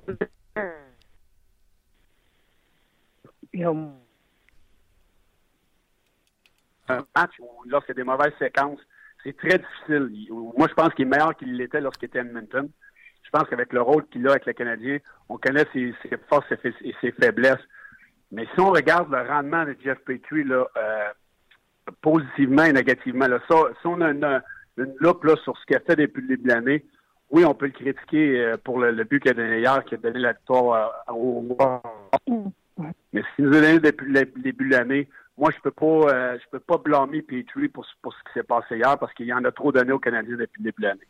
un match où lorsqu'il y a des mauvaises séquences, c'est très difficile. Moi, je pense qu'il est meilleur qu'il l'était lorsqu'il était à Edmonton. Je pense qu'avec le rôle qu'il a avec le Canadien, on connaît ses, forces et ses faiblesses. Mais si on regarde le rendement de Jeff Petrie, là, euh, positivement et négativement, là, ça, si on a une, loupe là, sur ce qu'il a fait depuis le début de l'année, oui, on peut le critiquer euh, pour le, but qu'il a donné hier, qui a donné la victoire au Mais ce qu'il nous a donné depuis le début de l'année, moi, je peux pas, euh, je peux pas blâmer Petrie pour, pour ce qui s'est passé hier parce qu'il y en a trop donné aux Canadiens depuis le début de l'année.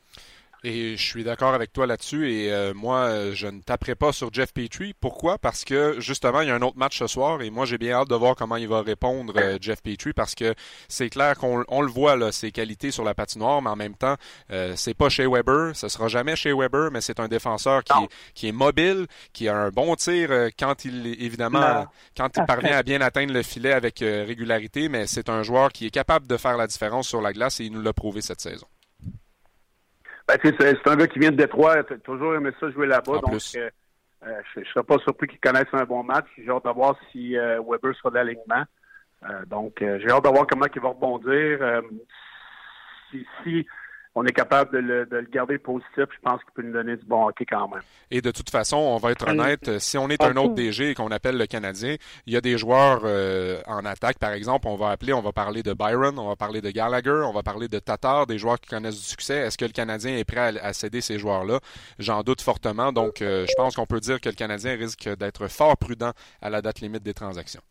Et je suis d'accord avec toi là-dessus. Et euh, moi, je ne taperai pas sur Jeff Petrie. Pourquoi? Parce que justement, il y a un autre match ce soir et moi, j'ai bien hâte de voir comment il va répondre, euh, Jeff Petrie, parce que c'est clair qu'on on le voit, là, ses qualités sur la patinoire, mais en même temps, euh, c'est pas chez Weber. Ce sera jamais chez Weber, mais c'est un défenseur qui, est, qui est mobile, qui a un bon tir quand il, évidemment, quand il parvient à bien atteindre le filet avec régularité, mais c'est un joueur qui est capable de faire la différence sur la glace et il nous l'a prouvé cette saison. Ben, c'est un gars qui vient de Détroit, toujours aimé ça jouer là-bas. Donc, euh, euh, je ne serais pas surpris qu'il connaisse un bon match. J'ai hâte de voir si euh, Weber sera de l'alignement. donc, j'ai hâte de voir comment il va rebondir. si, si on est capable de le, de le, garder positif, je pense qu'il peut nous donner du bon hockey quand même. Et de toute façon, on va être honnête, si on est un autre DG et qu'on appelle le Canadien, il y a des joueurs euh, en attaque, par exemple, on va appeler, on va parler de Byron, on va parler de Gallagher, on va parler de Tatar, des joueurs qui connaissent du succès. Est-ce que le Canadien est prêt à, céder ces joueurs-là? J'en doute fortement, donc euh, je pense qu'on peut dire que le Canadien risque d'être fort prudent à la date limite des transactions.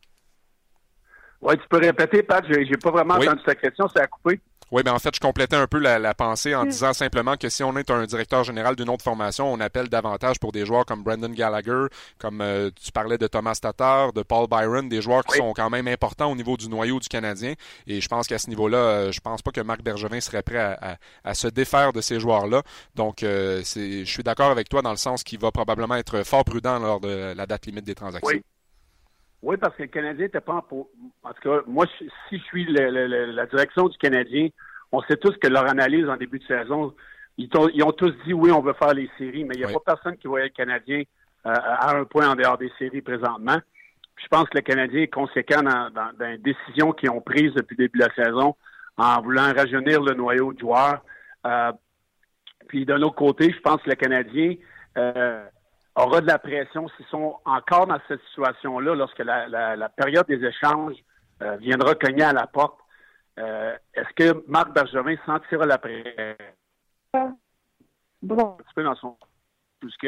Oui, tu peux répéter, Pat, j'ai pas vraiment entendu ta question, c'est à couper. Oui, mais en fait, je complétais un peu la, pensée en mm. disant simplement que si on est un directeur général d'une autre formation, on appelle davantage pour des joueurs comme Brandon Gallagher, comme euh, tu parlais de Thomas Tatar, de Paul Byron, des joueurs qui sont quand même importants au niveau du noyau du Canadien. Et je pense qu'à ce niveau-là, euh, je pense pas que Marc Bergevin serait prêt à, se défaire de ces joueurs-là. Donc, euh, je suis d'accord avec toi dans le sens qu'il va probablement être fort prudent lors de la date limite des transactions. Oui. Oui, parce que le Canadien n'était pas en... En tout cas, moi, si je suis la direction du Canadien, on sait tous que leur analyse en début de saison, ils, ont, tous dit oui, on veut faire les séries, mais il n'y a pas personne qui voyait le Canadien euh, à un point en dehors des séries présentement. je pense que le Canadien est conséquent dans, les décisions qu'ils ont prises depuis le début de la saison en voulant rajeunir le noyau de joueurs. Euh, puis d'un autre côté, je pense que le Canadien euh, aura de la pression s'ils sont encore dans cette situation-là lorsque la, période des échanges euh, viendra cogner à la porte. Euh, est-ce que Marc Bergevin sentira la pression? Un petit peu dans son puisque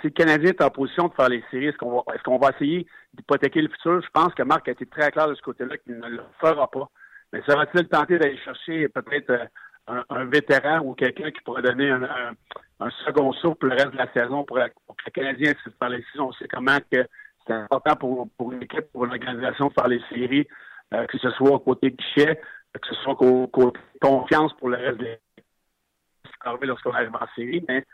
si le Canadien est en position de faire les séries, est-ce qu'on va, est-ce qu'on va essayer d'hypothéquer le futur? Je pense que Marc a été très clair de ce côté-là qu'il ne le fera pas. Mais sera-t-il tenté d'aller chercher peut-être un, vétéran ou quelqu'un qui pourrait donner un, second saut pour le reste de la saison pour, que le Canadien de faire les séries? On sait comment que c'est important pour, pour une équipe, pour une organisation de faire les séries, que ce soit au côté guichet, que ce soit côté confiance pour le reste des lorsqu'on arrive en série, mais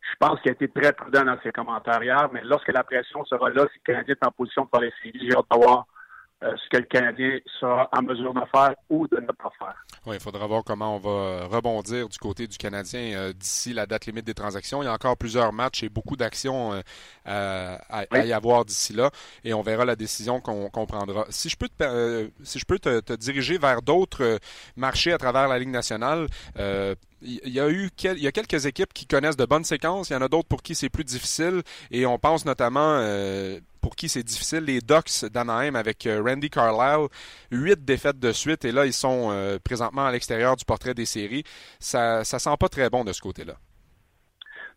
je pense qu'il a été très prudent dans ses commentaires hier, mais lorsque la pression sera là, si le Canadien est en position de faire les séries, j'ai hâte de voir euh, ce que le Canadien sera en mesure de faire ou de ne pas faire. Oui, il faudra voir comment on va rebondir du côté du Canadien euh, d'ici la date limite des transactions. Il y a encore plusieurs matchs et beaucoup d'actions euh, à, y avoir d'ici là et on verra la décision qu'on prendra. Si je peux te, si je peux te, diriger vers d'autres marchés à travers la Ligue nationale, il y a eu il y a quelques équipes qui connaissent de bonnes séquences, il y en a d'autres pour qui c'est plus difficile et on pense notamment pour qui c'est difficile. Les Ducks d'Anaheim avec euh, Randy Carlisle, huit défaites de suite et là ils sont euh, présentement à l'extérieur du portrait des séries. Ça ça sent pas très bon de ce côté-là.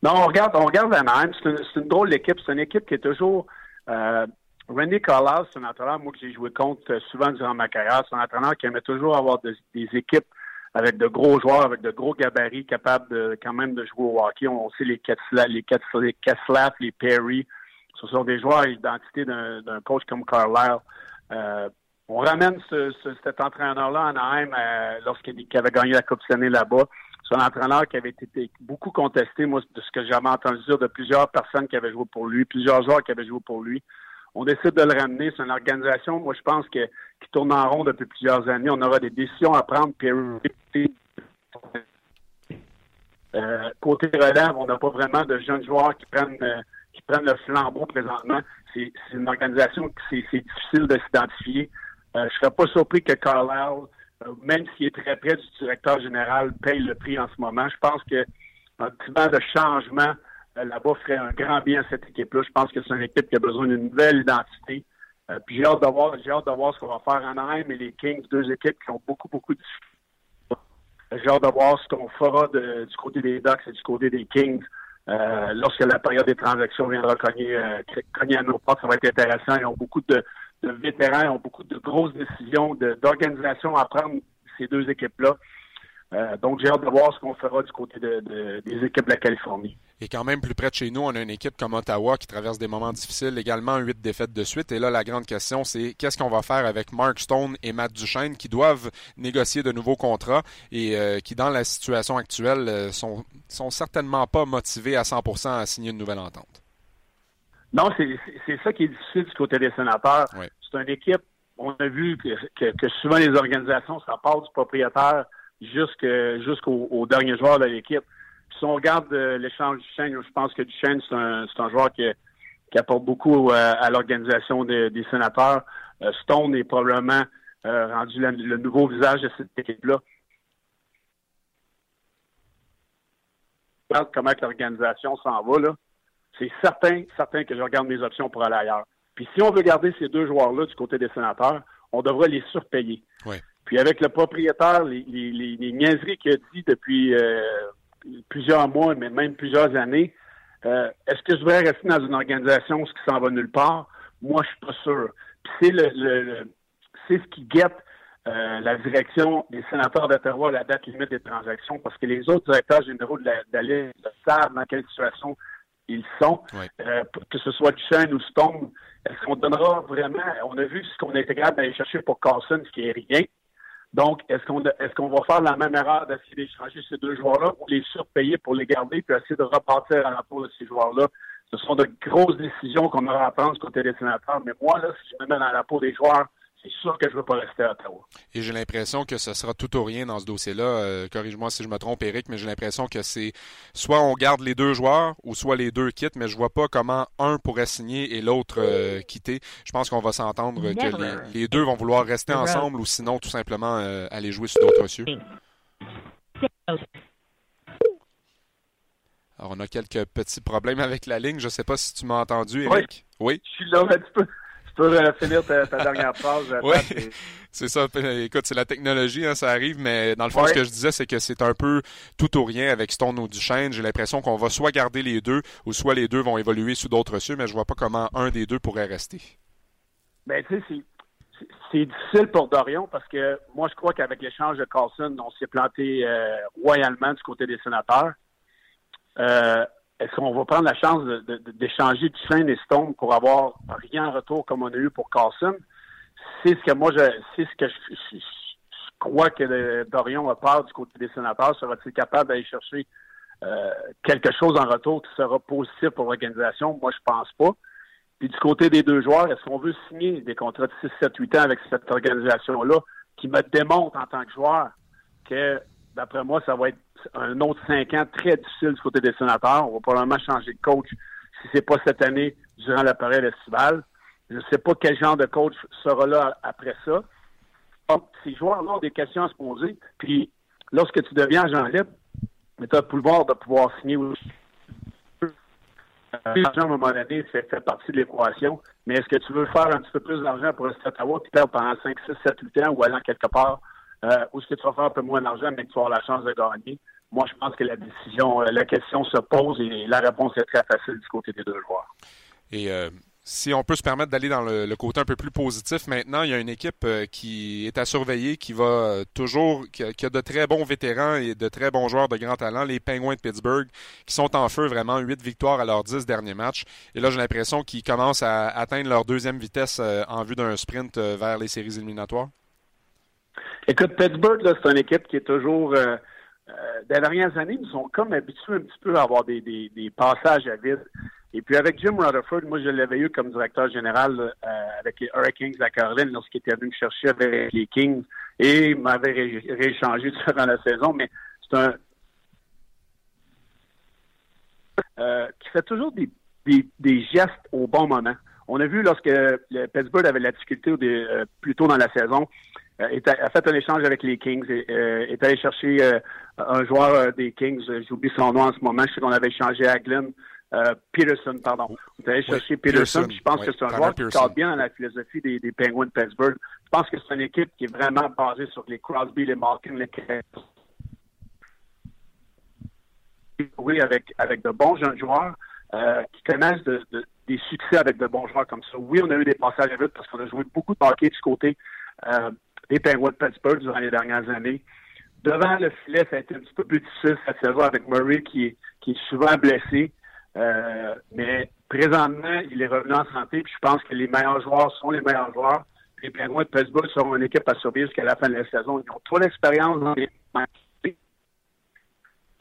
Non, on regarde on regarde Anaheim, c'est une, drôle d'équipe, c'est une équipe qui est toujours euh, Randy Carlisle, c'est un entraîneur moi que j'ai joué contre souvent durant ma carrière, c'est un entraîneur qui aimait toujours avoir des équipes avec de gros joueurs, avec de gros gabarits, capables de quand même de jouer au hockey. On sait les Ketzlaff, les Perry, ce sont des joueurs à l'identité d'un coach comme Carlisle. Euh, on ramène cet entraîneur-là en Anaheim euh, lorsqu'il avait gagné la Coupe Stanley là-bas. C'est un entraîneur qui avait été beaucoup contesté, moi, de ce que j'avais entendu dire de plusieurs personnes qui avaient joué pour lui, plusieurs joueurs qui avaient joué pour lui. On décide de le ramener. C'est une organisation, moi, je pense, que, qui tourne en rond depuis plusieurs années. On aura des décisions à prendre. Euh, côté relève, on n'a pas vraiment de jeunes joueurs qui prennent qui prennent le flambeau présentement. C'est une organisation qui c'est difficile de s'identifier. Euh, je serais pas surpris que Carlisle, euh, même s'il est très près du directeur général, paye le prix en ce moment. Je pense que un petit vent de changement euh, là-bas ferait un grand bien à cette équipe-là. Je pense que c'est une équipe qui a besoin d'une nouvelle identité. Euh, puis j'ai hâte de voir, j'ai hâte ce qu'on va faire en Anaheim et les Kings, deux équipes qui ont beaucoup, beaucoup de j'ai hâte de voir ce qu'on fera du côté des Ducks et du côté des Kings. Euh, lorsque la période des transactions viendra cogner, euh, cogner à nos portes, ça va être intéressant. Ils ont beaucoup de, vétérans, ils ont beaucoup de grosses décisions d'organisation à prendre ces deux équipes-là. Euh, donc, j'ai hâte de voir ce qu'on fera du côté des équipes de la Californie. Et quand même plus près de chez nous, on a une équipe comme Ottawa qui traverse des moments difficiles, également huit défaites de suite. Et là, la grande question, c'est qu'est-ce qu'on va faire avec Mark Stone et Matt Duchesne qui doivent négocier de nouveaux contrats et euh, qui, dans la situation actuelle, euh, sont, sont certainement pas motivés à 100% à signer une nouvelle entente. Non, c'est ça qui est difficile du côté des sénateurs. C'est une équipe, on a vu que, souvent les organisations, ça part du propriétaire jusqu'au dernier joueur de l'équipe si on regarde euh, l'échange du Chêne, je pense que Duchesne, c'est un, c'est un joueur qui, apporte beaucoup euh, à l'organisation des sénateurs. Euh, Stone est probablement rendu le nouveau visage de cette équipe-là. comment l'organisation s'en va, là, c'est certain, certain que je regarde mes options pour aller ailleurs. Puis si on veut garder ces deux joueurs-là du côté des sénateurs, on devrait les surpayer. Puis avec le propriétaire, les, les, niaiseries qu'il a dit depuis plusieurs mois, mais même plusieurs années. Euh, est-ce que je voudrais rester dans une organisation qui s'en va nulle part? Moi, je suis pas sûr. c'est le, c'est ce qui guette euh, la direction des sénateurs d'Ottawa à la date limite des transactions, parce que les autres directeurs généraux de la, de savent dans quelle situation ils sont, euh, que ce soit Duchesne ou Stone. Est-ce qu'on donnera vraiment, on a vu ce qu'on a été capable d'aller chercher pour Carson, ce qui est rien. Donc, est-ce qu'on est-ce qu'on va faire la même erreur d'essayer d'échanger ces deux joueurs-là ou les surpayer pour les garder puis essayer de repartir à l'entour de ces joueurs-là? Ce sont de grosses décisions qu'on aura à prendre du côté des sénateurs. Mais moi, là, si je me mets dans la peau des joueurs, c'est sûr que je ne veux pas rester à Ottawa. Et j'ai l'impression que ce sera tout ou rien dans ce dossier-là. Euh, corrige-moi si je me trompe, Eric, mais j'ai l'impression que c'est soit on garde les deux joueurs ou soit les deux quittent, mais je vois pas comment un pourrait signer et l'autre euh, quitter. Je pense qu'on va s'entendre que les, deux vont vouloir rester ensemble ou sinon tout simplement euh, aller jouer sur d'autres cieux. Alors, on a quelques petits problèmes avec la ligne. Je ne sais pas si tu m'as entendu, Eric. Oui? Je suis là un petit peu tu peux euh, finir ta, dernière phrase. Euh, oui, c'est ça. Écoute, c'est la technologie, hein, ça arrive, mais dans le fond, ce que je disais, c'est que c'est un peu tout ou rien avec Stone ou Duchesne. J'ai l'impression qu'on va soit garder les deux, ou soit les deux vont évoluer sous d'autres cieux, mais je vois pas comment un des deux pourrait rester. Ben, tu sais, c'est difficile pour Dorion parce que moi, je crois qu'avec l'échange de Carlson, on s'est planté euh, royalement du côté des sénateurs. Euh, est-ce qu'on va prendre la chance d'échanger Duchesne et Stone pour avoir rien en retour comme on a eu pour Carlson? C'est ce que moi, je, c'est ce que je, crois que Dorion a peur du côté des sénateurs. Sera-t-il capable d'aller chercher euh, quelque chose en retour qui sera positif pour l'organisation? Moi, je pense pas. Puis du côté des deux joueurs, est-ce qu'on veut signer des contrats de 6, 7, 8 ans avec cette organisation-là qui me démontre en tant que joueur que, d'après moi, ça va être un autre 5 ans très difficile du côté des sénateurs. On va probablement changer de coach si c'est pas cette année durant la période estivale. Je ne sais pas quel genre de coach sera là après ça. Ces joueurs-là ont des questions à se poser. Puis, lorsque tu deviens agent libre, tu as le pouvoir de pouvoir signer aussi L'argent, à un moment donné, fait, fait partie de l'équation. Mais est-ce que tu veux faire un petit peu plus d'argent pour rester à Ottawa et perdre pendant 5, 6, 7, 8 ans ou aller quelque part? Euh, ou est-ce que tu vas faire un peu moins d'argent mais tu vas avoir la chance de gagner? Moi, je pense que la décision, euh, la question se pose et la réponse est très facile du côté des deux joueurs. Et euh, si on peut se permettre d'aller dans le, côté un peu plus positif maintenant, il y a une équipe euh, qui est à surveiller, qui va toujours, qui a, de très bons vétérans et de très bons joueurs de grand talent, les Penguins de Pittsburgh, qui sont en feu vraiment, huit victoires à leurs dix derniers matchs. Et là, j'ai l'impression qu'ils commencent à atteindre leur deuxième vitesse en vue d'un sprint vers les séries éliminatoires. Écoute, Pittsburgh, c'est une équipe qui est toujours... Euh, des dernières années, ils sont comme habitués un petit peu à avoir des, des, des passages à vide. Et puis avec Jim Rutherford, moi je l'avais eu comme directeur général euh, avec les Hurricanes à Caroline lorsqu'il était venu me chercher avec les Kings et m'avait rééchangé durant la saison. Mais c'est un euh, qui fait toujours des, des, gestes au bon moment. On a vu lorsque le Pittsburgh avait la difficulté euh, plus tôt dans la saison, euh, a fait un échange avec les Kings, et, est allé chercher un joueur des Kings, j'oublie son nom en ce moment, je sais qu'on avait échangé à Glenn euh, Peterson, pardon. Vous allez chercher Peterson, je pense que c'est un joueur qui cadre bien dans la philosophie des, des Penguins de Pittsburgh. Je pense que c'est une équipe qui est vraiment basée sur les Crosby, les Malkin, les oui, avec, avec de bons jeunes joueurs euh, qui connaissent de, des succès avec de bons joueurs comme ça. Oui, on a eu des passages à vite parce qu'on a joué beaucoup de hockey du côté euh, des Penguins de Pittsburgh durant les dernières années. Devant le filet, ça a été un petit peu plus difficile cette saison avec Murray qui, est souvent blessé. Euh, mais présentement, il est revenu en santé, puis je pense que les meilleurs joueurs sont les meilleurs joueurs. Les Penguins de Pittsburgh seront une équipe à survivre jusqu'à la fin de la saison. Ils ont trop d'expérience dans les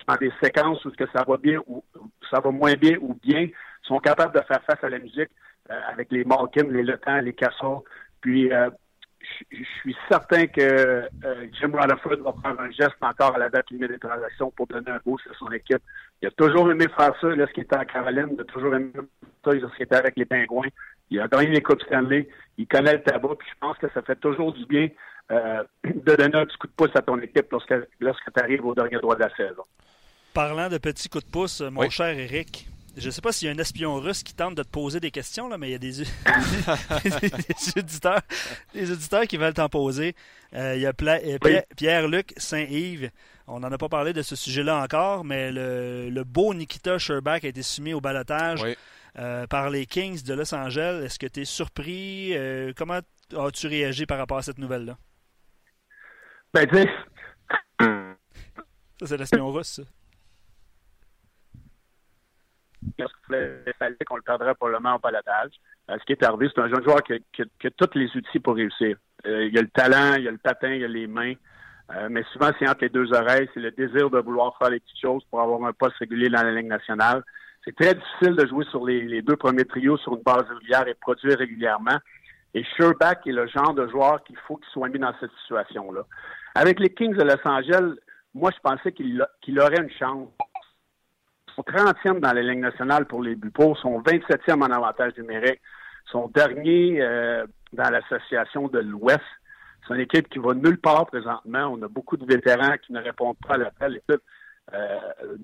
dans des séquences où ça va bien ou ça va moins bien ou bien, sont capables de faire face à la musique euh, avec les Malkin, les Le les Cassos. Puis euh, je suis certain que euh, Jim Rutherford va prendre un geste encore à la date limite des transactions pour donner un boost à son équipe. Il a toujours aimé faire ça lorsqu'il était en Caroline, il a toujours aimé ça lorsqu'il était avec les Pingouins. Il a gagné les Coupes Stanley, il connaît le tabac, puis je pense que ça fait toujours du bien euh, de donner un petit coup de pouce à ton équipe lorsque, lorsque tu arrives au dernier droit de la saison. Parlant de petits coups de pouce, mon cher Eric, je ne sais pas s'il y a un espion russe qui tente de te poser des questions, là, mais il y a des, auditeurs, des auditeurs qui veulent t'en poser. Euh, il y a euh, Pierre-Luc Saint-Yves. On n'en a pas parlé de ce sujet-là encore, mais le, beau Nikita Sherbach a été soumis au balotage euh, par les Kings de Los Angeles. Est-ce que tu es surpris? comment as-tu réagi par rapport à cette nouvelle-là? Ben, tu Ça, c'est l'espion russe, ça fallait qu'on le perdrait probablement au balotage. Euh, ce qui est arrivé, c'est un jeune joueur qui a, tous les outils pour réussir. Euh, il a le talent, il a le patin, il a les mains. Euh, mais souvent, c'est entre les deux oreilles. C'est le désir de vouloir faire les petites choses pour avoir un poste régulier dans la Ligue nationale. C'est très difficile de jouer sur les, deux premiers trios sur une base régulière et produire régulièrement. Et Sherbach est le genre de joueur qu'il faut qu'il soit mis dans cette situation-là. Avec les Kings de Los Angeles, moi, je pensais qu'il aurait une chance sont 30e dans la Ligue nationale pour les buts pour, sont 27e en avantage numérique, sont derniers euh, dans l'association de l'Ouest. C'est une équipe qui va nulle part présentement. On a beaucoup de vétérans qui ne répondent pas à l'appel. Euh,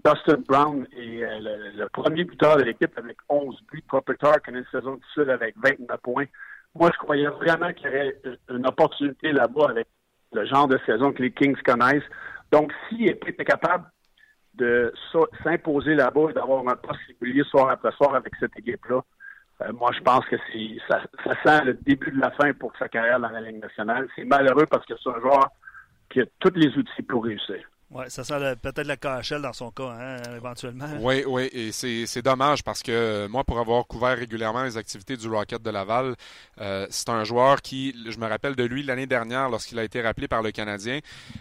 Dustin Brown est euh, le, premier buteur de l'équipe avec 11 buts. Qui a une saison difficile avec 29 points. Moi, je croyais vraiment qu'il y aurait une opportunité là-bas avec le genre de saison que les Kings connaissent. Donc, s'il était capable de s'imposer là-bas et d'avoir un poste régulier soir après soir avec cette équipe-là, euh, moi, je pense que ça, ça sent le début de la fin pour sa carrière dans la Ligue nationale. C'est malheureux parce que c'est un joueur qui a tous les outils pour réussir. Oui, ça sent peut-être la KHL dans son cas, hein, éventuellement. Oui, oui, et c'est dommage parce que moi, pour avoir couvert régulièrement les activités du Rocket de Laval, euh, c'est un joueur qui, je me rappelle de lui l'année dernière lorsqu'il a été rappelé par le Canadien.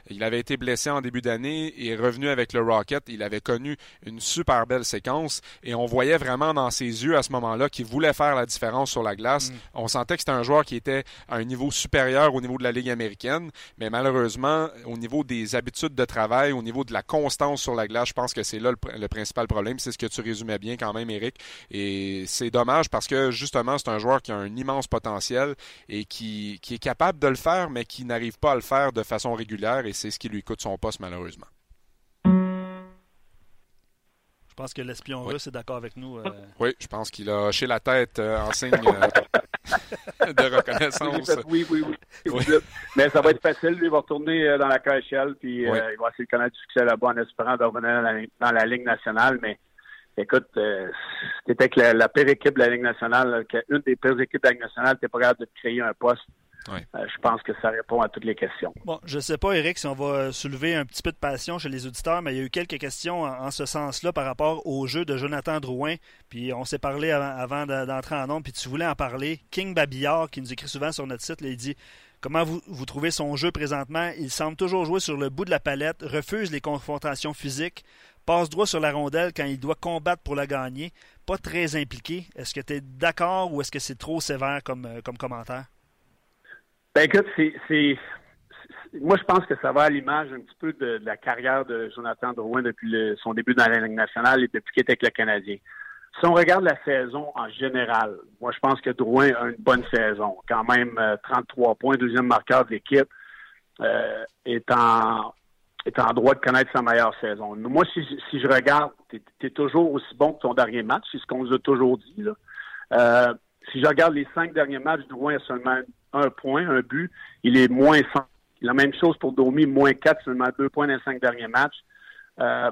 Il avait été blessé en début d'année et est revenu avec le Rocket. Il avait connu une super belle séquence et on voyait vraiment dans ses yeux à ce moment-là qu'il voulait faire la différence sur la glace. Mm. On sentait que c'était un joueur qui était à un niveau supérieur au niveau de la Ligue américaine, mais malheureusement, au niveau des habitudes de travail, au niveau de la constance sur la glace, je pense que c'est là le, principal problème. C'est ce que tu résumais bien quand même, Eric. Et c'est dommage parce que justement, c'est un joueur qui a un immense potentiel et qui, est capable de le faire, mais qui n'arrive pas à le faire de façon régulière et c'est ce qui lui coûte son poste malheureusement. Pense que l'espion russe est d'accord avec nous. Euh. Oui, je pense qu'il a hoché la tête euh, en signe euh, de reconnaissance. Oui, oui, oui. Mais ça va être facile. Lui, il va retourner euh, dans la KHL, puis euh, il va essayer de connaître du succès là-bas en espérant de revenir dans la, Ligue nationale. Mais écoute, euh, c'était avec la, pire équipe de la Ligue nationale, une des pires équipes de la Ligue nationale, tu pas capable de créer un poste euh, je pense que ça répond à toutes les questions. Bon, je ne sais pas, Eric, si on va soulever un petit peu de passion chez les auditeurs, mais il y a eu quelques questions en, ce sens-là par rapport au jeu de Jonathan Drouin. Puis on s'est parlé avant, d'entrer en nombre, puis tu voulais en parler. King Babillard, qui nous écrit souvent sur notre site, il dit Comment vous, vous trouvez son jeu présentement? Il semble toujours jouer sur le bout de la palette, refuse les confrontations physiques, passe droit sur la rondelle quand il doit combattre pour la gagner, pas très impliqué. Est-ce que tu es d'accord ou est-ce que c'est trop sévère comme, euh, comme commentaire ben écoute, c'est, moi je pense que ça va à l'image un petit peu de, la carrière de Jonathan Drouin depuis son début dans la nationale et depuis qu'il était avec le Canadien. Si on regarde la saison en général, moi je pense que Drouin a une bonne saison. Quand même 33 euh, points, deuxième marqueur de l'équipe, euh, est en est en droit de connaître sa meilleure saison. Moi, si, je regarde, tu es, toujours aussi bon que ton dernier match, c'est ce qu'on nous a toujours dit. Euh, si je regarde les cinq derniers matchs, Drouin a seulement un point, un but. Il est moins 5. La même chose pour Domi, moins 4, seulement deux points dans les cinq derniers matchs. Euh,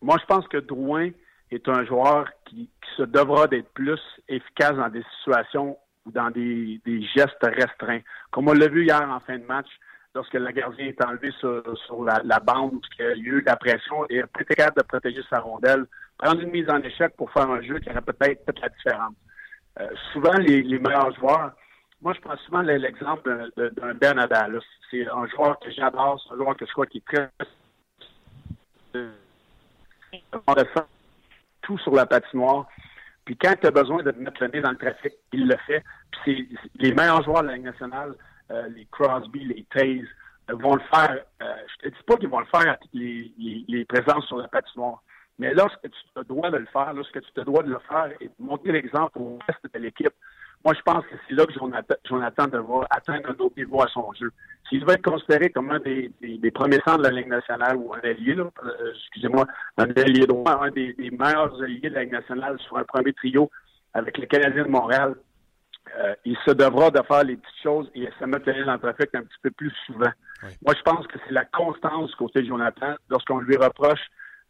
moi, je pense que Drouin est un joueur qui, se devra d'être plus efficace dans des situations ou dans des, gestes restreints. Comme on l'a vu hier en fin de match, lorsque le gardien est enlevé sur, la, bande, qu'il y a eu de la pression, et était capable de protéger sa rondelle, prendre une mise en échec pour faire un jeu qui aurait peut-être fait la différence. Euh, souvent, les, meilleurs joueurs, moi, je prends souvent l'exemple d'un Ben. C'est un joueur que j'adore, c'est un joueur que je crois qui est très tout sur la patinoire. Puis quand tu as besoin de mettre le nez dans le trafic, il le fait. Puis les meilleurs joueurs de la Ligue nationale, euh, les Crosby, les Taze, euh, vont le faire. je te dis pas qu'ils vont le faire toutes les, les, présences sur la patinoire. Mais lorsque tu te dois de le faire, lorsque tu te dois de le faire et de montrer l'exemple au reste de l'équipe, moi, je pense que c'est là que Jonathan devra atteindre un autre niveau à son jeu. S'il va être considéré comme un des, premiers centres de la Ligue nationale ou un allié, euh, excusez-moi, un allié droit, un des, meilleurs alliés de la Ligue nationale sur un premier trio avec les Canadiens de Montréal, euh, il se devra de faire les petites choses et se mettre dans le trafic un petit peu plus souvent. Moi, je pense que c'est la constance côté de Jonathan. Lorsqu'on lui reproche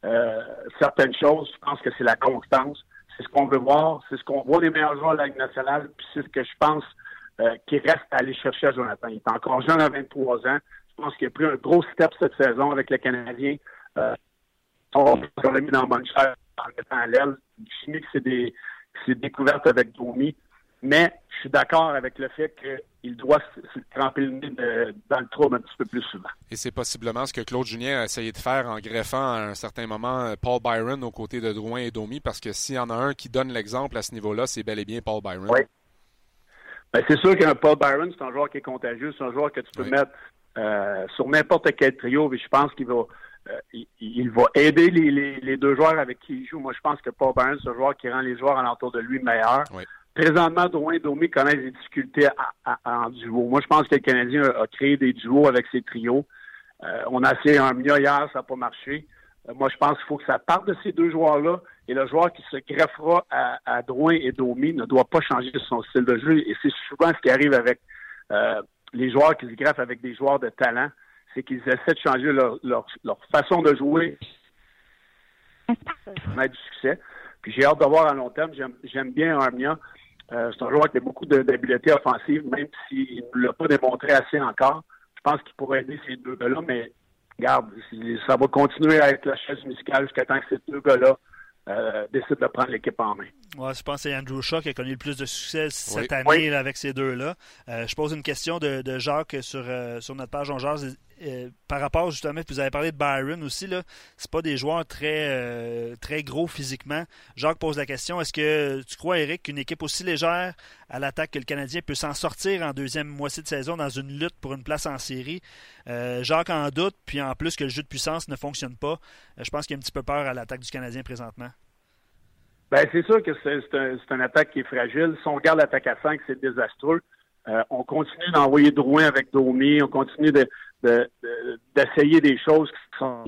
euh, certaines choses, je pense que c'est la constance. C'est ce qu'on veut voir, c'est ce qu'on voit les meilleurs joueurs de la Ligue nationale, puis c'est ce que je pense euh, qui reste à aller chercher à Jonathan. Il est encore jeune à 23 ans. Je pense qu'il a pris un gros step cette saison avec le Canadien. Euh, on l'a mis dans bonne chair en mettant à l'aile. Je que c'est des, découvertes avec Domi. Mais je suis d'accord avec le fait qu'il doit se tremper le nez dans le trouble un petit peu plus souvent. Et c'est possiblement ce que Claude Julien a essayé de faire en greffant à un certain moment euh, Paul Byron aux côtés de Drouin et Domi, parce que s'il y en a un qui donne l'exemple à ce niveau-là, c'est bel et bien Paul Byron. Oui. Ben, c'est sûr qu'un Paul Byron, c'est un joueur qui est contagieux, c'est un joueur que tu peux mettre euh, sur n'importe quel trio, et je pense qu'il va euh, il, va aider les, deux joueurs avec qui il joue. Moi, je pense que Paul Byron, c'est un joueur qui rend les joueurs alentour de lui meilleurs. Oui. Présentement, Drouin et Domi connaissent des difficultés en duo. Moi, je pense que le Canadien a, créé des duos avec ses trios. Euh, on a essayé un mieux hier, ça n'a pas marché. Euh, moi, je pense qu'il faut que ça parte de ces deux joueurs-là Et le joueur qui se greffera à, à Drouin et Domi ne doit pas changer son style de jeu. Et c'est souvent ce qui arrive avec euh, les joueurs qui se greffent avec des joueurs de talent, c'est qu'ils essaient de changer leur, façon de jouer pour du succès. Puis j'ai hâte de voir à long terme. J'aime bien Armia. Euh, c'est un joueur qui a beaucoup d'habileté offensive, même s'il ne l'a pas démontré assez encore. Je pense qu'il pourrait aider ces deux gars-là, mais regarde, ça va continuer à être la chaise musicale jusqu'à temps que ces deux gars-là euh, décide de prendre l'équipe en main. Ouais, je pense que c'est Andrew Shaw qui a connu le plus de succès cette année avec ces deux-là. Euh, je pose une question de, de Jacques sur, euh, sur notre page On Jazz. par rapport justement, puis vous avez parlé de Byron aussi, là, c'est pas des joueurs très, très gros physiquement. Jacques pose la question est-ce que tu crois, Eric, qu'une équipe aussi légère à l'attaque que le Canadien peut s'en sortir en deuxième moitié de saison dans une lutte pour une place en série? Jacques en doute, puis en plus que le jeu de puissance ne fonctionne pas. je pense qu'il y a un petit peu peur à l'attaque du Canadien présentement. Ben, c'est sûr que c'est un, une attaque qui est fragile. Si on regarde l'attaque à 5, c'est désastreux. Euh, on continue d'envoyer Drouin avec Domi. On continue d'essayer de, des choses qui sont.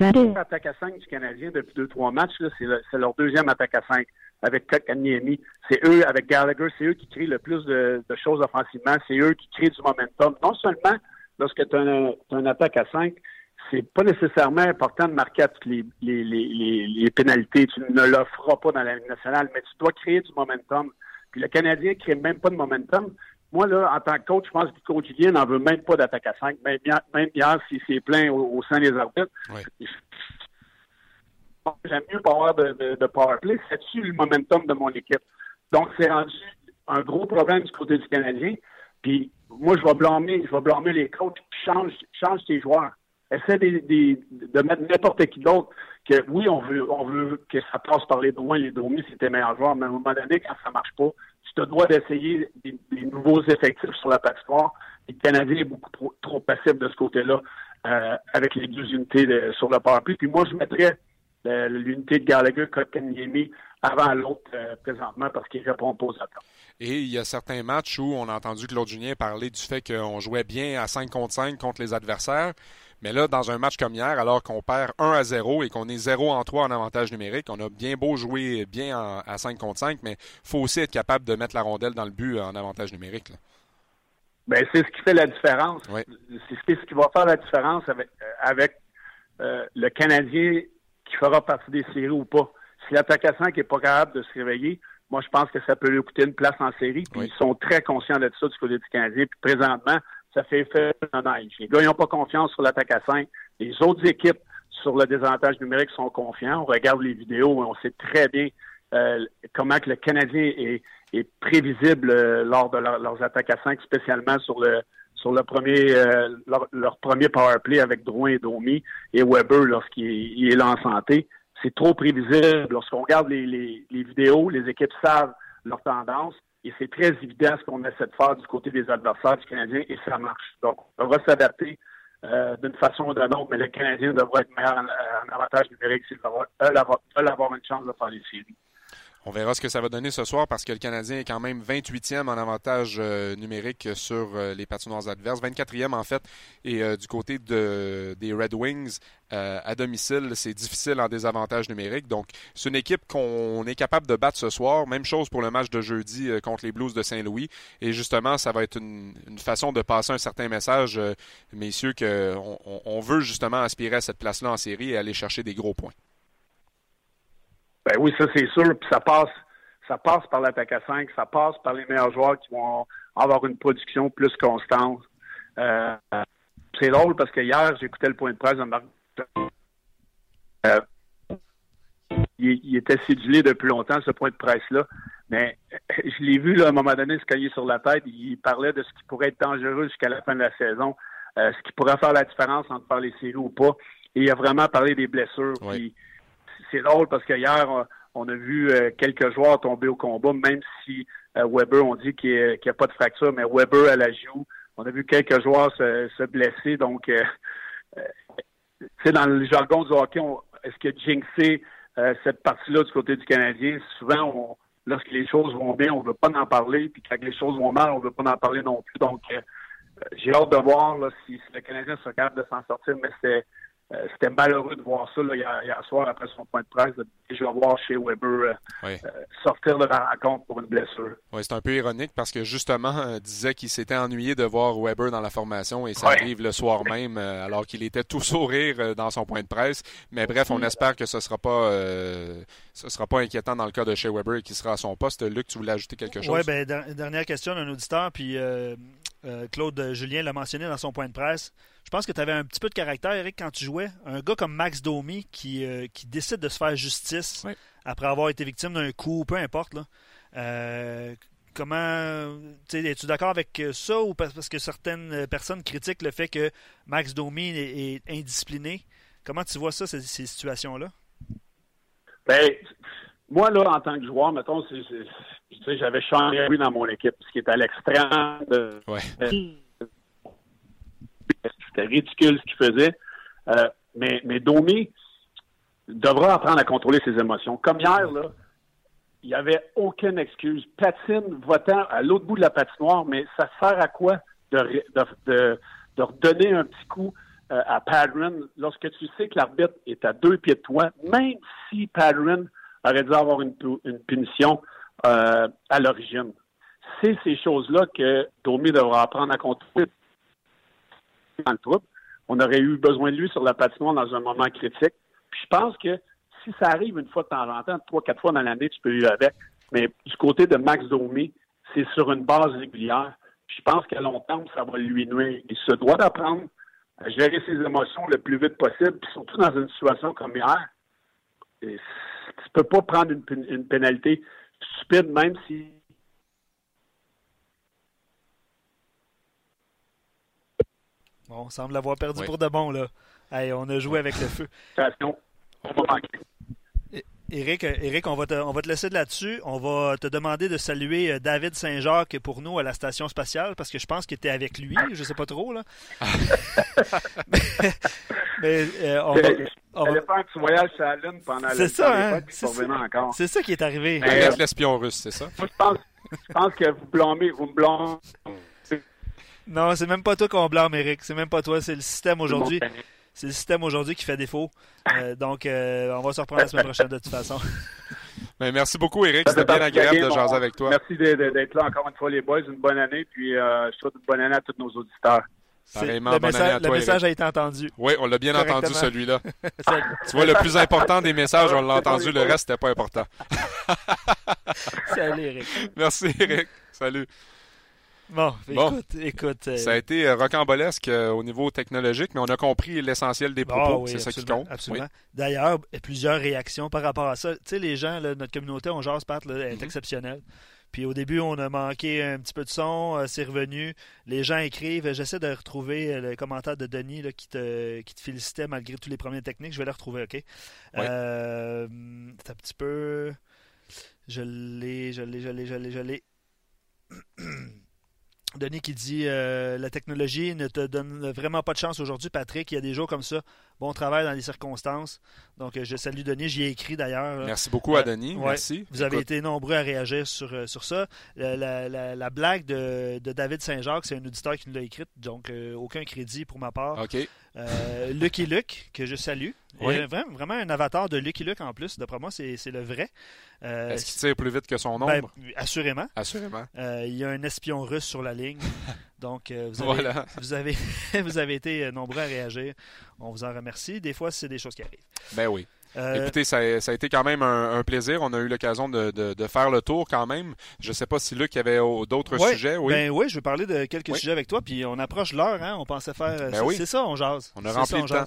L'attaque à 5 du Canadien depuis deux, trois matchs, c'est leur deuxième attaque à 5 avec Kakaniemi. C'est eux, avec Gallagher, c'est eux qui créent le plus de, choses offensivement. C'est eux qui créent du momentum. Non seulement lorsque tu as, as, une attaque à 5, c'est pas nécessairement important de marquer à toutes les, les, les, les pénalités. Tu ne le feras pas dans la Ligue nationale, mais tu dois créer du momentum. Puis le Canadien ne crée même pas de momentum. Moi, là, en tant que coach, je pense que le coach Julien n'en veut même pas d'attaque à 5, même, même hier, s'il s'est plein au, sein des arbitres. J'aime mieux pas avoir de, de, de powerplay. C'est-tu le momentum de mon équipe? Donc, c'est rendu un gros problème du côté du Canadien. Puis, moi, je vais blâmer, je vais blâmer les coachs. Change, change tes joueurs essaie de, mettre n'importe qui d'autre que oui, on veut, on veut que ça passe par les droits, les domis, c'est tes meilleurs joueurs, mais à un moment donné, quand ça marche pas, tu te dois d'essayer des, nouveaux effectifs sur la plateforme. Le Canadien est beaucoup trop, trop passif de ce côté-là euh, avec les deux unités sur le parapluie. Puis moi, je mettrais l'unité de Gallagher, Kotkaniemi avant l'autre euh, présentement parce qu'il répond pas aux attentes. Et il y a certains matchs où on a entendu Claude Julien parler du fait qu'on jouait bien à 5 contre 5 contre les adversaires. Mais là, dans un match comme hier, alors qu'on perd 1 à 0 et qu'on est 0 en 3 en avantage numérique, on a bien beau jouer bien à 5 contre 5, mais il faut aussi être capable de mettre la rondelle dans le but en avantage numérique. Ben, c'est ce qui fait la différence. C'est ce qui va faire la différence avec, euh, euh, le Canadien qui fera partie des séries ou pas. Si l'attaque à 5 n'est pas capable de se réveiller, moi, je pense que ça peut lui coûter une place en série. Puis ils sont très conscients de ça du côté du Canadien. Puis présentement, ça fait effet neige. Les gars n'ont pas confiance sur l'attaque à 5. Les autres équipes sur le désavantage numérique sont confiants. On regarde les vidéos et on sait très bien euh, comment que le Canadien est, prévisible euh, lors de leurs attaques à 5, spécialement sur le sur le premier euh, leur, premier power play avec Drouin et Domi et Weber lorsqu'il est là en santé. C'est trop prévisible. Lorsqu'on regarde les, les vidéos, les équipes savent leur tendance. Et c'est très évident ce qu'on essaie de faire du côté des adversaires du Canadien et ça marche. Donc, on va s'adapter euh, d'une façon ou d'une autre, mais le Canadien devrait être meilleur en, avantage numérique s'il veut avoir une chance de faire les séries. On verra ce que ça va donner ce soir parce que le Canadien est quand même 28e en avantage euh, numérique sur euh, les patinoires adverses, 24e en fait. Et euh, du côté de, des Red Wings, à domicile, c'est difficile en désavantage numérique. Donc, c'est une équipe qu'on est capable de battre ce soir. Même chose pour le match de jeudi contre les Blues de Saint-Louis. Et justement, ça va être une, façon de passer un certain message, messieurs, qu'on on veut justement aspirer à cette place-là en série et aller chercher des gros points. Ben oui, ça c'est sûr. Puis ça passe, ça passe par l'attaque à 5, ça passe par les meilleurs joueurs qui vont avoir une production plus constante. Euh, c'est drôle parce que hier, j'écoutais le point de presse de Marc. Euh, il, était cédulé depuis longtemps, ce point de presse-là. Mais je l'ai vu là, à un moment donné se cogner sur la tête. Il parlait de ce qui pourrait être dangereux jusqu'à la fin de la saison, euh, ce qui pourrait faire la différence entre faire les séries ou pas. Et il a vraiment parlé des blessures c'est drôle parce qu'hier, on a vu euh, quelques joueurs tomber au combat, même si euh, Weber, on dit qu'il n'y a, pas de fracture, mais Weber à la joue. On a vu quelques joueurs se, blesser. Donc, euh, c'est dans le jargon du hockey, est-ce que jinxé cette partie-là du côté du Canadien? Souvent, lorsque les choses vont bien, on ne veut pas en parler. Puis quand les choses vont mal, on ne veut pas en parler non plus. Donc, j'ai hâte de voir si, le Canadien sera capable de s'en sortir. Mais c'est euh, c'était malheureux de voir ça là, hier, hier, soir après son point de presse, de déjà voir chez Weber euh, Oui. euh, sortir de la rencontre pour une blessure. Oui, c'est un peu ironique parce que justement, euh, disait qu'il s'était ennuyé de voir Weber dans la formation et ça arrive le soir même euh, alors qu'il était tout sourire euh, dans son point de presse. Mais bref, on espère que ce sera pas euh, ce sera pas inquiétant dans le cas de chez Weber et qu'il sera à son poste. Luc, tu voulais ajouter quelque chose? Oui, ben, der- dernière question d'un auditeur, puis euh, euh, Claude Julien l'a mentionné dans son point de presse. Je pense que tu avais un petit peu de caractère, Eric, quand tu jouais. Un gars comme Max Domi qui, euh, qui décide de se faire justice Oui. après avoir été victime d'un coup, peu importe. Là. Euh, comment. tu sais, Es-tu d'accord avec ça ou parce que certaines personnes critiquent le fait que Max Domi est, est indiscipliné? Comment tu vois ça, ces, ces situations-là? Ben, moi, là, en tant que joueur, mettons, j'avais Sean Henry dans mon équipe, ce qui est à l'extrême de. Ouais. C'était ridicule ce qu'il faisait. Euh, mais, mais Domi devra apprendre à contrôler ses émotions. Comme hier, là, il n'y avait aucune excuse. Patine, votant à l'autre bout de la patinoire, mais ça sert à quoi de, de, de, redonner un petit coup euh, à Padron lorsque tu sais que l'arbitre est à deux pieds de toi, même si Padron aurait dû avoir une punition euh, à l'origine. C'est ces choses-là que Domi devra apprendre à contrôler dans le trouble. On aurait eu besoin de lui sur la patinoire dans un moment critique. Puis je pense que si ça arrive une fois de temps en temps, trois, quatre fois dans l'année, tu peux vivre avec. Mais du côté de Max Domi, c'est sur une base régulière. Puis je pense qu'à long terme, ça va lui nuire. Il se doit d'apprendre à gérer ses émotions le plus vite possible, puis surtout dans une situation comme hier. Et tu peux pas prendre une, pén- une pénalité stupide, même si Bon, on semble l'avoir perdu Oui. pour de bon, là. Hey, on a joué avec le feu. situation, on va manquer. Éric, euh, Éric, on va te, on va te laisser de là-dessus. On va te demander de saluer euh, David Saint-Jacques pour nous à la station spatiale parce que je pense qu'il était avec lui. Je sais pas trop, là. mais mais, euh, on va- on va- faire un petit voyage sur la Lune pendant C'est ça, hein? C'est ça qui est arrivé. Mais- Arrête l'espion russe, c'est ça? Moi, je pense, je pense que vous blâmez, vous me blâmez. Non, c'est même pas toi qu'on blâme, Éric. C'est même pas toi. C'est le système aujourd'hui. C'est le système aujourd'hui qui fait défaut. Euh, donc, euh, on va se reprendre la semaine prochaine de toute façon. Ben, merci beaucoup, Eric. C'était bien agréable de jaser avec toi. Merci d'être là encore une fois, les boys. Une bonne année. Puis euh, je souhaite une bonne année à tous nos auditeurs. Pareillement, le bonne message, année à le toi, message a été entendu. Oui, on l'a bien entendu, celui-là. Tu vois, le plus important des messages, on l'a entendu. Le reste, c'était pas important. Salut, Éric. Merci, Eric. Salut. Bon, Bon. écoute, écoute. euh, Ça a été euh, rocambolesque euh, au niveau technologique, mais on a compris l'essentiel des Ah propos. oui, c'est ça qui compte. Absolument. D'ailleurs, plusieurs réactions par rapport à ça. Tu sais, les gens, là, notre communauté, on jase, Pat, là, est Mhm. exceptionnelle. Puis au début, on a manqué un petit peu de son, euh, c'est revenu. Les gens écrivent. J'essaie de retrouver le commentaire de Denis là, qui, te, qui te félicitait malgré tous les problèmes techniques. Je vais le retrouver, OK? Euh, c'est un petit peu. Je l'ai, je l'ai, je l'ai, je l'ai, je l'ai. Denis qui dit euh, la technologie ne te donne vraiment pas de chance aujourd'hui, Patrick. Il y a des jours comme ça. Bon travail dans les circonstances. Donc, euh, je salue Denis. J'y ai écrit d'ailleurs. Merci beaucoup à Euh, Denis. ouais. Merci. Vous avez Écoute, été nombreux à réagir sur, euh, sur ça. La, la- la- la blague de, de David Saint-Jacques, c'est un auditeur qui nous l'a écrite, donc euh, aucun crédit pour ma part. OK. Euh, Lucky Luke, que je salue. Oui. Vraiment, vraiment un avatar de Lucky Luke en plus. D'après moi, c'est le vrai. Euh, Est-ce qu'il tire plus vite que son ben, nombre? assurément. Assurément. Il y a un espion russe sur la ligne. Donc, euh, vous, avez, Voilà. vous, avez, vous avez été euh, nombreux à réagir. On vous en remercie. Des fois, c'est des choses qui arrivent. Ben oui. Euh, Écoutez, ça a, ça a été quand même un, un plaisir. On a eu l'occasion de, de- de faire le tour quand même. Je ne sais pas si Luc avait d'autres Ouais, sujets. Oui. Ben oui, je vais parler de quelques Oui. sujets avec toi, puis on approche l'heure, hein? On pensait faire. Ben c'est, oui. c'est ça, on jase. On a rempli ça, le jase.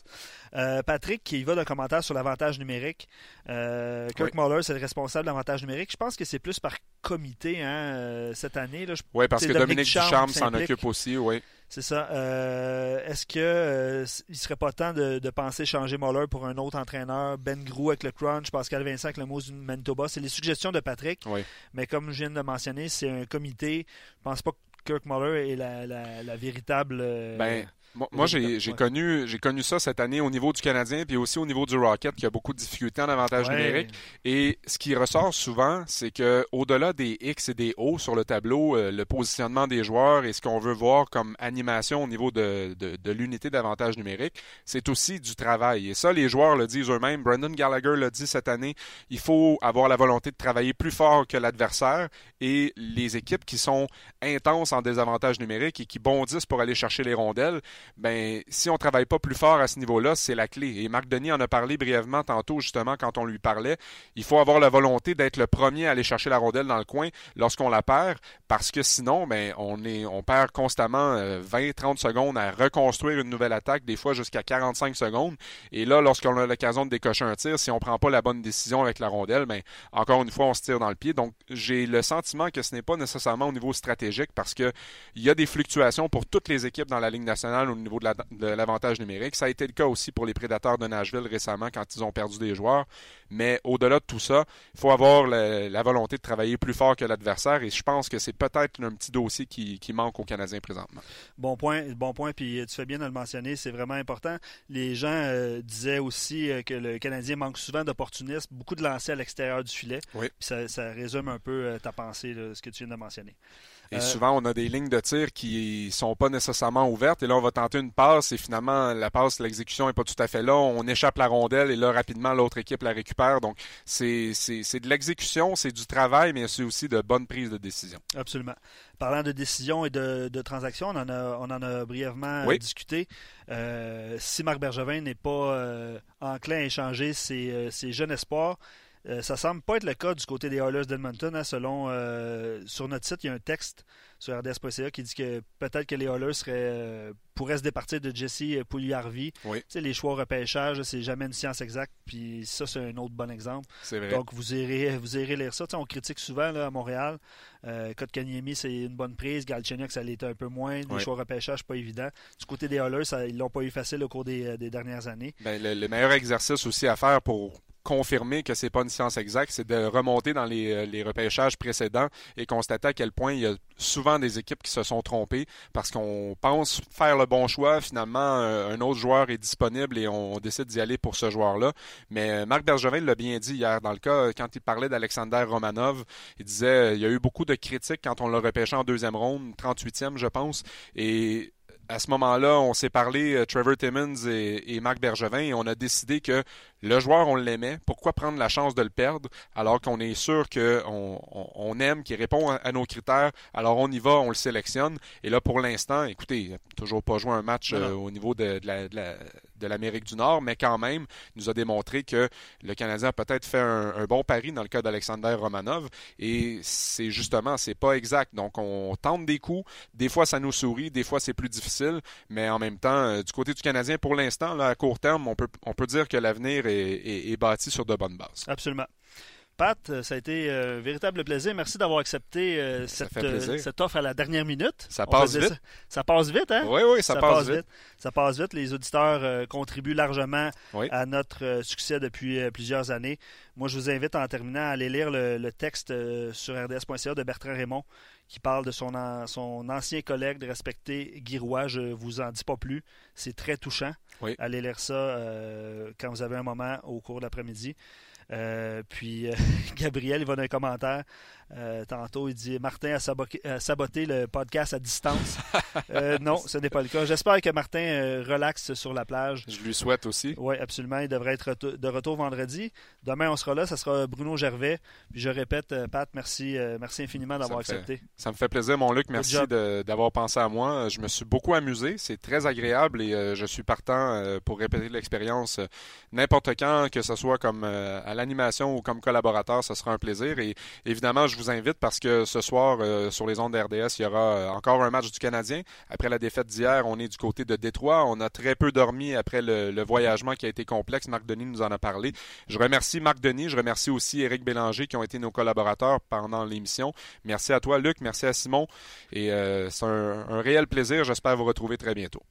Euh, Patrick, qui va d'un commentaire sur l'avantage numérique. Euh, Kirk Oui. Muller, c'est le responsable de l'avantage numérique. Je pense que c'est plus par comité hein, cette année. Là, Je- oui, parce que Dominique Dominique Ducharme s'en occupe aussi. Oui. C'est ça. Euh, est-ce que euh, il serait pas temps de, de penser changer Muller pour un autre entraîneur, Ben Grou avec le Crunch, Pascal Vincent avec le Moose du Manitoba? C'est les suggestions de Patrick. Oui. Mais comme je viens de mentionner, c'est un comité. Je pense pas que Kirk Muller est la, la- la véritable. euh, Ben, Moi, j'ai connu, connu ça cette année au niveau du Canadien, puis aussi au niveau du Rocket, qui a beaucoup de difficultés en avantage numérique. Et ce qui ressort souvent, c'est que au-delà des X et des O sur le tableau, euh, le positionnement des joueurs et ce qu'on veut voir comme animation au niveau de, de, l'unité d'avantage numérique, c'est aussi du travail. Et ça, les joueurs le disent eux-mêmes. Brendan Gallagher l'a dit cette année. Il faut avoir la volonté de travailler plus fort que l'adversaire et les équipes qui sont intenses en désavantage numérique et qui bondissent pour aller chercher les rondelles, ben si on travaille pas plus fort à ce niveau-là, c'est la clé. Et Marc Denis en a parlé brièvement tantôt, justement, quand on lui parlait. Il faut avoir la volonté d'être le premier à aller chercher la rondelle dans le coin lorsqu'on la perd, parce que sinon, ben, on, est, on perd constamment 20-30 euh, secondes à reconstruire une nouvelle attaque, des fois jusqu'à 45 secondes. Et là, lorsqu'on a l'occasion de décocher un tir, si on prend pas la bonne décision avec la rondelle, ben, encore une fois, on se tire dans le pied. Donc, j'ai le sentiment que ce n'est pas nécessairement au niveau stratégique parce qu'il y a des fluctuations pour toutes les équipes dans la Ligue nationale au niveau de l'avantage numérique. Ça a été le cas aussi pour les Prédateurs de Nashville récemment quand ils ont perdu des joueurs. Mais au-delà de tout ça, il faut avoir la, volonté de travailler plus fort que l'adversaire et je pense que c'est peut-être un petit dossier qui, manque aux Canadiens présentement. Bon point, bon point, puis tu fais bien de le mentionner, c'est vraiment important. Les gens euh, disaient aussi euh, que le Canadien manque souvent d'opportunisme, beaucoup de lancers à l'extérieur du filet. Oui. Ça, ça, résume un peu euh, ta pensée, ce que tu viens de mentionner. Et euh, souvent, on a des lignes de tir qui sont pas nécessairement ouvertes. Et là, on va tenter une passe et finalement, la passe, l'exécution est pas tout à fait là. On échappe la rondelle et là, rapidement, l'autre équipe la récupère. Donc, c'est de l'exécution, c'est du travail, mais c'est aussi de bonnes prises de décision. Absolument. Parlant de décision et de, de transactions, on en a, on en a brièvement discuté. Euh, si Marc Bergevin n'est pas euh, enclin à échanger ses, ses jeunes espoirs, euh, ça semble pas être le cas du côté des Oilers d'Edmonton. Hein, selon euh, sur notre site, il y a un texte sur RDS.ca qui dit que peut-être que les Oilers euh, pourraient se départir de Jesse Pouliarvi. Oui. les choix repêchage, c'est jamais une science exacte. Puis ça, c'est un autre bon exemple. Vrai. Donc vous irez, vous irez lire ça. on critique souvent là, à Montréal. Euh, Kotkaniemi, c'est une bonne prise. Galchenyuk, ça l'était un peu moins. Les choix repêchage, pas évident. Du côté des Oilers, ça, ils l'ont pas eu facile au cours des, dernières années. Ben, le meilleur exercice aussi à faire pour confirmer que c'est pas une science exacte, c'est de remonter dans euh, les, repêchages précédents et constater à quel point il y a souvent des équipes qui se sont trompées parce qu'on pense faire le bon choix, finalement euh, un autre joueur est disponible et on décide d'y aller pour ce joueur-là. Mais euh, Marc Bergevin l'a bien dit hier dans le cas quand il parlait d'Alexander Romanov, il disait il y a eu beaucoup de critiques quand on l'a repêché en deuxième ronde, 38e je pense, et à ce moment-là, on s'est parlé, Trevor Timmons et, Marc Bergevin, et on a décidé que le joueur, on l'aimait. Pourquoi prendre la chance de le perdre alors qu'on est sûr qu'on on, aime, qu'il répond à, nos critères? Alors on y va, on le sélectionne. Et là, pour l'instant, écoutez, il n'a toujours pas joué un match euh, au niveau de, de l'Amérique du Nord, mais quand même, il nous a démontré que le Canadien a peut-être fait un, bon pari dans le cas d'Alexander Romanov. Et c'est justement, c'est pas exact. Donc on tente des coups. Des fois, ça nous sourit, des fois, c'est plus difficile mais en même temps, euh, du côté du Canadien, pour l'instant, à court terme, on peut, on peut dire que l'avenir est, bâti sur de bonnes bases. Absolument. Pat, ça a été un véritable plaisir. Merci d'avoir accepté euh, euh, cette, offre à la dernière minute. Ça passe vite. Ça. passe vite, hein? Oui, oui, ça, passe, vite. Ça passe vite. Les auditeurs contribuent largement à notre succès depuis plusieurs années. Moi, je vous invite en terminant à aller lire le, le texte sur rds.ca de Bertrand Raymond qui parle de son, son ancien collègue de respecté Guy Roy. Je vous en dis pas plus. C'est très touchant. Allez lire ça euh, quand vous avez un moment au cours de l'après-midi. Euh, puis euh, Gabriel, il va dans un commentaire. Euh, tantôt, il dit Martin a saboté, le podcast à distance. non, ce n'est pas le cas. J'espère que Martin relaxe sur la plage. Je lui souhaite aussi. Oui, absolument. Il devrait être de retour vendredi. Demain, on sera là. Ça sera Bruno Gervais. Puis je répète, Pat, merci, merci infiniment d'avoir accepté. ça me fait plaisir, mon Luc. Merci d'avoir pensé à moi. Je me suis beaucoup amusé. C'est très agréable et je suis partant pour répéter l'expérience n'importe quand, que ce soit comme à l'animation ou comme collaborateur, ce sera un plaisir. Et évidemment, je vous invite parce que ce soir, euh, sur les ondes RDS, il y aura euh, encore un match du Canadien. Après la défaite d'hier, on est du côté de Détroit. On a très peu dormi après le, voyagement qui a été complexe. Marc Denis nous en a parlé. Je remercie Marc Denis. Je remercie aussi Éric Bélanger qui ont été nos collaborateurs pendant l'émission. Merci à toi, Luc. Merci à Simon. Et euh, c'est un réel plaisir. J'espère vous retrouver très bientôt.